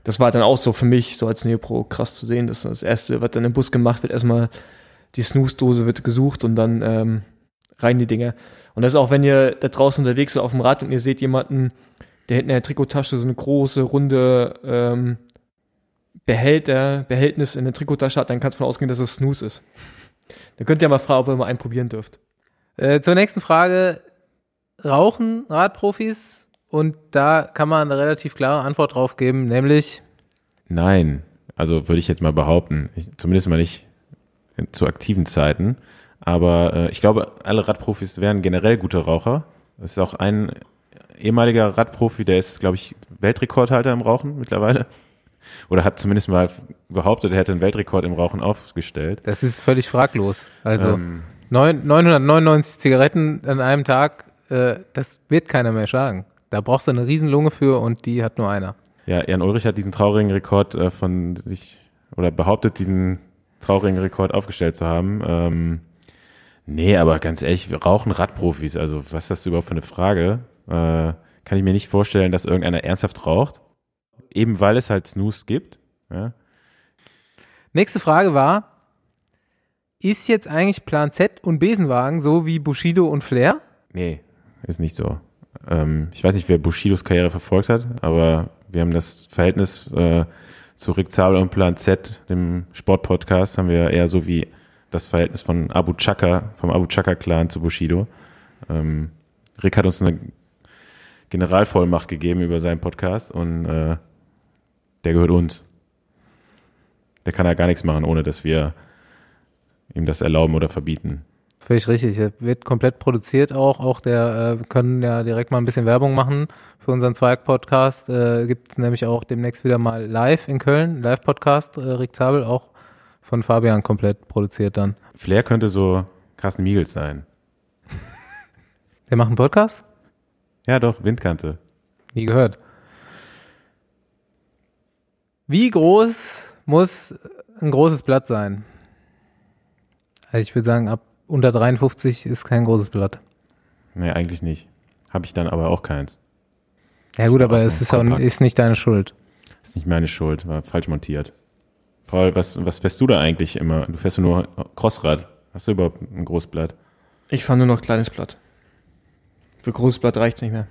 Das war dann auch so für mich, so als Neopro, krass zu sehen, dass das erste, was dann im Bus gemacht wird, erstmal die Snooze-Dose wird gesucht und dann ähm, rein die Dinger. Und das ist auch, wenn ihr da draußen unterwegs seid auf dem Rad und ihr seht jemanden, der hinten in der Trikottasche so eine große, runde ähm, Behälter, Behältnis in der Trikottasche hat, dann kannst du davon ausgehen, dass es Snooze ist. Dann könnt ihr mal fragen, ob ihr mal einen probieren dürft. Äh, zur nächsten Frage. Rauchen Radprofis? Und da kann man eine relativ klare Antwort drauf geben, nämlich Nein, also würde ich jetzt mal behaupten, ich, zumindest mal nicht in, zu aktiven Zeiten. Aber äh, ich glaube, alle Radprofis wären generell gute Raucher. Es ist auch ein ehemaliger Radprofi, der ist, glaube ich, Weltrekordhalter im Rauchen mittlerweile. Oder hat zumindest mal behauptet, er hätte einen Weltrekord im Rauchen aufgestellt. das ist völlig fraglos. Also Ähm, neun- 999 Zigaretten an einem Tag, äh, das wird keiner mehr schlagen. Da brauchst du eine Riesenlunge für und die hat nur einer. ja, Jan Ulrich hat diesen traurigen Rekord äh, von sich oder behauptet, diesen traurigen Rekord aufgestellt zu haben. Ähm, nee, aber ganz ehrlich, wir rauchen Radprofis. Also, was ist das überhaupt für eine Frage? Äh, kann ich mir nicht vorstellen, dass irgendeiner ernsthaft raucht. Eben weil es halt Snooze gibt. Ja. Nächste Frage war, ist jetzt eigentlich Plan Z und Besenwagen so wie Bushido und Flair? Nee, ist nicht so. Ähm, ich weiß nicht, wer Bushidos Karriere verfolgt hat, aber wir haben das Verhältnis äh, zu Rick Zabel und Plan Z, dem Sportpodcast, haben wir eher so wie das Verhältnis von Abu Chaka, vom Abu Chaka-Clan zu Bushido. Ähm, Rick hat uns eine Generalvollmacht gegeben über seinen Podcast und äh, der gehört uns. Der kann ja gar nichts machen, ohne dass wir ihm das erlauben oder verbieten. Völlig richtig. Er wird komplett produziert auch. Auch der, äh, wir können ja direkt mal ein bisschen Werbung machen für unseren Zweig-Podcast. Äh, Gibt es nämlich auch demnächst wieder mal live in Köln, Live-Podcast, äh, Rick Zabel, auch von Fabian komplett produziert dann. Flair könnte so Carsten Miegels sein. <laughs> Der macht einen Podcast? Ja, doch, Windkante. Nie gehört. Wie groß muss ein großes Blatt sein? Also ich würde sagen, ab unter 53 ist kein großes Blatt. Nee, eigentlich nicht. Habe ich dann aber auch keins. Ja gut, aber es ist, auch, ist nicht deine Schuld. Ist nicht meine Schuld, war falsch montiert. Paul, was, was fährst du da eigentlich immer? Du fährst ja nur Crossrad. Hast du überhaupt ein Großblatt? Ich fahre nur noch kleines Blatt. Für großes Blatt reicht's nicht mehr.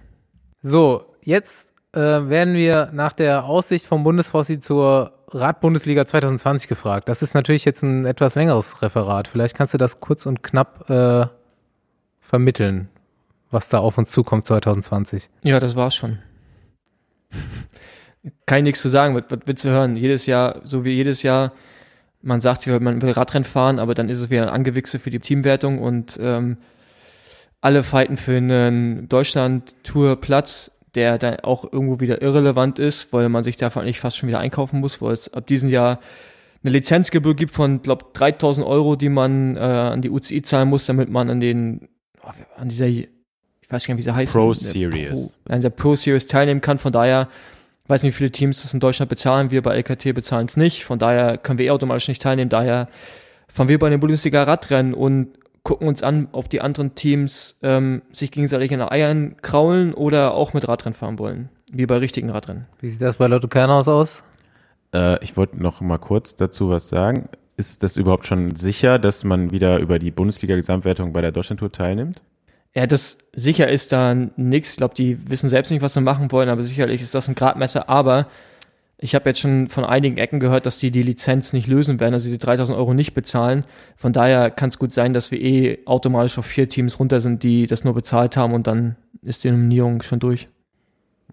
So, jetzt äh, werden wir nach der Aussicht vom Bundesfossi zur Radbundesliga 2020 gefragt. Das ist natürlich jetzt ein etwas längeres Referat. Vielleicht kannst du das kurz und knapp äh, vermitteln, was da auf uns zukommt 2020. Ja, das war's schon. Kann ich nichts zu sagen, was, was willst du hören? Jedes Jahr, so wie jedes Jahr, man sagt man will Radrennen fahren, aber dann ist es wieder ein Angewichse für die Teamwertung und ähm, alle fighten für einen Deutschland-Tour-Platz, der dann auch irgendwo wieder irrelevant ist, weil man sich davon eigentlich fast schon wieder einkaufen muss, weil es ab diesem Jahr eine Lizenzgebühr gibt von, glaube 3000 Euro, die man äh, an die UCI zahlen muss, damit man an den, oh, an dieser, ich weiß gar nicht, wie sie heißt. Pro Series. Pro, an der Pro Series teilnehmen kann. Von daher, ich weiß nicht, wie viele Teams das in Deutschland bezahlen. Wir bei LKT bezahlen es nicht. Von daher können wir eh automatisch nicht teilnehmen. Daher fahren wir bei den Bundesliga Radrennen und gucken uns an, ob die anderen Teams ähm, sich gegenseitig in den Eiern kraulen oder auch mit Radrennen fahren wollen. Wie bei richtigen Radrennen. Wie sieht das bei Lotto Kernhaus aus? Äh, ich wollte noch mal kurz dazu was sagen. Ist das überhaupt schon sicher, dass man wieder über die Bundesliga-Gesamtwertung bei der Deutschlandtour teilnimmt? Ja, das sicher ist da nichts. Ich glaube, die wissen selbst nicht, was sie machen wollen, aber sicherlich ist das ein Gradmesser. Aber ich habe jetzt schon von einigen Ecken gehört, dass die die Lizenz nicht lösen werden, also die 3000 Euro nicht bezahlen. Von daher kann es gut sein, dass wir eh automatisch auf vier Teams runter sind, die das nur bezahlt haben und dann ist die Nominierung schon durch.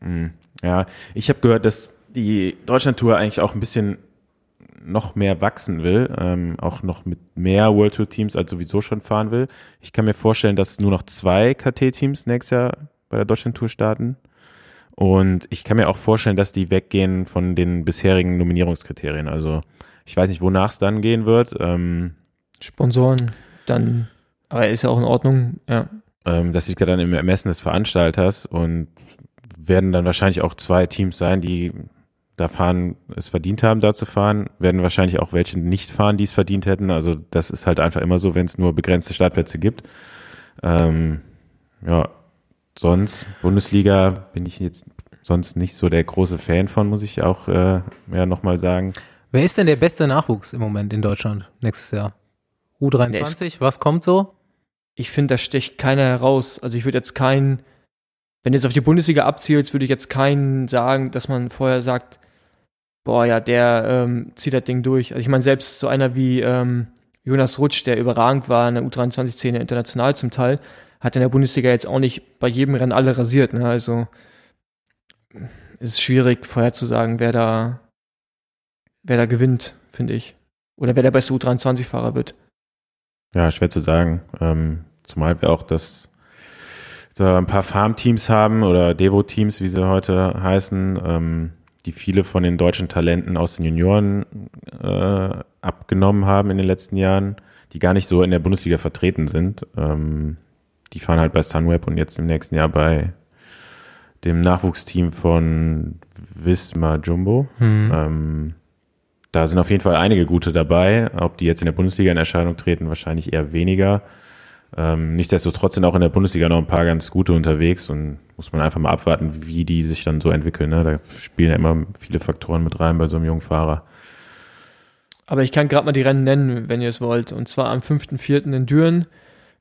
Hm, ja, ich habe gehört, dass die Deutschlandtour eigentlich auch ein bisschen noch mehr wachsen will, ähm, auch noch mit mehr World Tour Teams als sowieso schon fahren will. Ich kann mir vorstellen, dass nur noch zwei KT Teams nächstes Jahr bei der Deutschlandtour starten. Und ich kann mir auch vorstellen, dass die weggehen von den bisherigen Nominierungskriterien. Also ich weiß nicht, wonach es dann gehen wird. Ähm, Sponsoren, dann, aber ist ja auch in Ordnung, ja. Ähm, das liegt ja dann im Ermessen des Veranstalters und werden dann wahrscheinlich auch zwei Teams sein, die da fahren, es verdient haben, da zu fahren, werden wahrscheinlich auch welche nicht fahren, die es verdient hätten. Also das ist halt einfach immer so, wenn es nur begrenzte Startplätze gibt. Ähm, ja, sonst, Bundesliga bin ich jetzt sonst nicht so der große Fan von, muss ich auch äh, ja nochmal sagen. Wer ist denn der beste Nachwuchs im Moment in Deutschland nächstes Jahr? U23, was kommt so? Ich finde, da sticht keiner heraus. Also ich würde jetzt keinen, wenn du jetzt auf die Bundesliga abzielst, würde ich jetzt keinen sagen, dass man vorher sagt, boah, ja, der ähm, zieht das Ding durch. Also ich meine, selbst so einer wie ähm, Jonas Rutsch, der überragend war in der U23-Szene international zum Teil, hat in der Bundesliga jetzt auch nicht bei jedem Rennen alle rasiert. Ne? Also ist es schwierig vorherzusagen, wer da, wer da gewinnt, finde ich. Oder wer der beste U23-Fahrer wird. Ja, schwer zu sagen. Ähm, zumal wir auch das da ein paar Farmteams haben oder Devo-Teams, wie sie heute heißen, ähm, die viele von den deutschen Talenten aus den Junioren äh, abgenommen haben in den letzten Jahren, die gar nicht so in der Bundesliga vertreten sind. Ähm, die fahren halt bei Sunweb und jetzt im nächsten Jahr bei dem Nachwuchsteam von Wismar Jumbo. Hm. Ähm, da sind auf jeden Fall einige gute dabei. Ob die jetzt in der Bundesliga in Erscheinung treten, wahrscheinlich eher weniger. Ähm, nichtsdestotrotz sind auch in der Bundesliga noch ein paar ganz gute unterwegs und muss man einfach mal abwarten, wie die sich dann so entwickeln. Ne? Da spielen ja immer viele Faktoren mit rein bei so einem jungen Fahrer. Aber ich kann gerade mal die Rennen nennen, wenn ihr es wollt. Und zwar am 5.4. in Düren,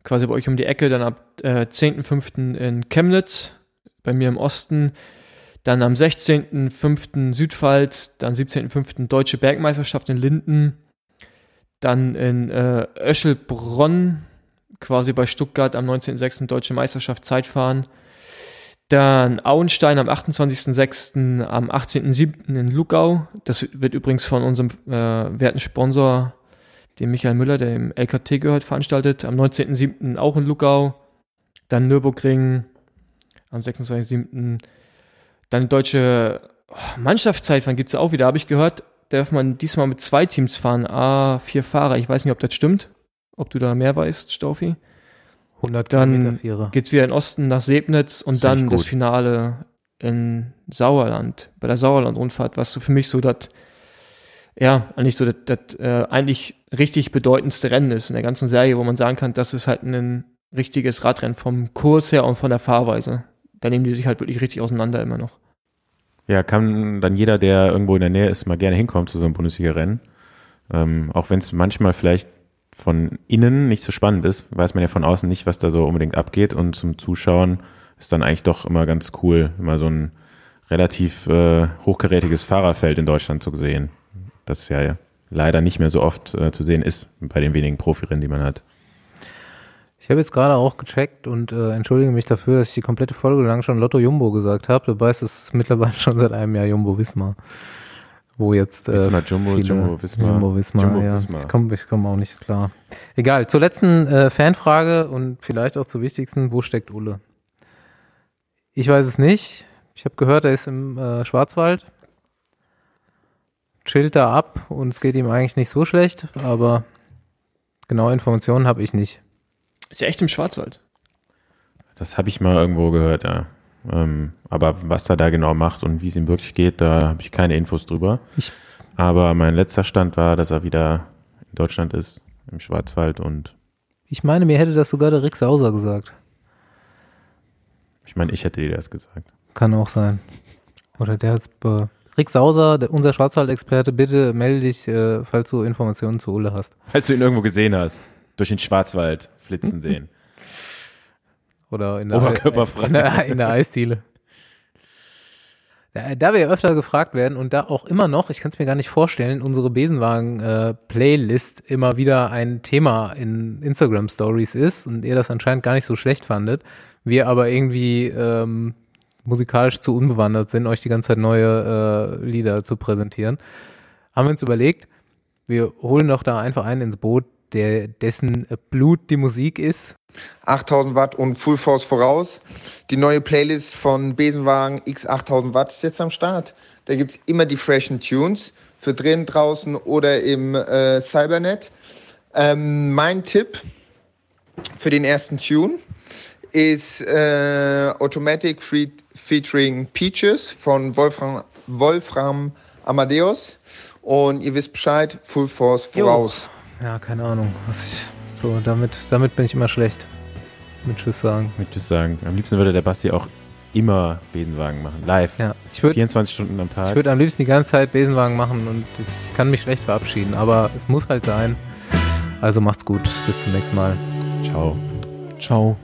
quasi bei euch um die Ecke, dann ab äh, 10.5. in Chemnitz, bei mir im Osten, dann am 16.5. Südpfalz, dann 17.5. Deutsche Bergmeisterschaft in Linden, dann in äh, Öschelbronn, quasi bei Stuttgart am 19.6. Deutsche Meisterschaft Zeitfahren. Dann Auenstein am 28.06., am 18.07. in Lugau. Das wird übrigens von unserem äh, werten Sponsor, dem Michael Müller, der im LKT gehört, veranstaltet. Am 19.07. auch in Lugau. Dann Nürburgring am 26.07. Dann deutsche oh, Mannschaftszeitfahren gibt es auch wieder, habe ich gehört. Darf man diesmal mit zwei Teams fahren. Ah, vier Fahrer. Ich weiß nicht, ob das stimmt. Ob du da mehr weißt, Staufi? 100 Dann geht es wieder in Osten nach Sebnitz und Das dann das. Finale in Sauerland, bei der Sauerland-Rundfahrt, was so für mich so das, ja, eigentlich so das, das äh, eigentlich richtig bedeutendste Rennen ist in der ganzen Serie, wo man sagen kann, das ist halt ein richtiges Radrennen vom Kurs her und von der Fahrweise. Da nehmen die sich halt wirklich richtig auseinander immer noch. Ja, kann dann jeder, der irgendwo in der Nähe ist, mal gerne hinkommen zu so einem Bundesliga-Rennen. Ähm, auch wenn es manchmal vielleicht von innen nicht so spannend ist, weiß man ja von außen nicht, was da so unbedingt abgeht. Und zum Zuschauen ist dann eigentlich doch immer ganz cool, immer so ein relativ äh, hochgerätiges Fahrerfeld in Deutschland zu sehen. Das ja leider nicht mehr so oft äh, zu sehen ist bei den wenigen Profirennen, die man hat. Ich habe jetzt gerade auch gecheckt und äh, entschuldige mich dafür, dass ich die komplette Folge lang schon Lotto Jumbo gesagt habe. Dabei ist es mittlerweile <laughs> schon seit einem Jahr Jumbo Wismar. Wo jetzt äh, Wismar Jumbo, Jumbo Wismar. Jumbo Wismar, Jumbo ja. Wismar. Ich komme ich komm auch nicht klar. Egal, zur letzten äh, Fanfrage und vielleicht auch zur wichtigsten, wo steckt Ulle? Ich weiß es nicht. Ich habe gehört, er ist im äh, Schwarzwald. Chillt da ab und es geht ihm eigentlich nicht so schlecht, aber genaue Informationen habe ich nicht. Ist ja echt im Schwarzwald. Das habe ich mal irgendwo gehört, ja. Ähm, aber was er da genau macht und wie es ihm wirklich geht, da habe ich keine Infos drüber. Ich- aber mein letzter Stand war, dass er wieder in Deutschland ist, im Schwarzwald und Ich meine, mir hätte das sogar der Rick Sauser gesagt. ich meine, ich hätte dir das gesagt. Kann auch sein. Oder der hat's be Rick Sauser, der, unser Schwarzwald-Experte, bitte melde dich, äh, falls du Informationen zu Ulle hast. Falls du ihn irgendwo gesehen hast, durch den Schwarzwald flitzen <laughs> sehen. Oder in der, Oberkörperfrei. in der, in der Eisdiele. Da, da wir ja öfter gefragt werden und da auch immer noch, ich kann es mir gar nicht vorstellen, unsere Besenwagen-Playlist immer wieder ein Thema in Instagram-Stories ist und ihr das anscheinend gar nicht so schlecht fandet, wir aber irgendwie ähm, musikalisch zu unbewandert sind, euch die ganze Zeit neue äh, Lieder zu präsentieren, haben wir uns überlegt, wir holen doch da einfach einen ins Boot, der dessen Blut die Musik ist 8000 Watt und Full Force voraus. Die neue Playlist von Besenwagen X 8000 Watt ist jetzt am Start. Da gibt es immer die freshen Tunes für drin, draußen oder im äh, Cybernet. Ähm, mein Tipp für den ersten Tune ist äh, Automatic featuring Peaches von Wolfram, Wolfram Amadeus. Und ihr wisst Bescheid, Full Force Jo. voraus. Ja, keine Ahnung. Was ich, so, damit, damit bin ich immer schlecht. Mit Tschüss sagen. Ich würde sagen, am liebsten würde der Basti auch immer Besenwagen machen, live. Ja, ich würde 24 Stunden am ich Tag. würd am liebsten die ganze Zeit Besenwagen machen und das, ich kann mich schlecht verabschieden, aber es muss halt sein. Also macht's gut. Bis zum nächsten Mal. Ciao. Ciao.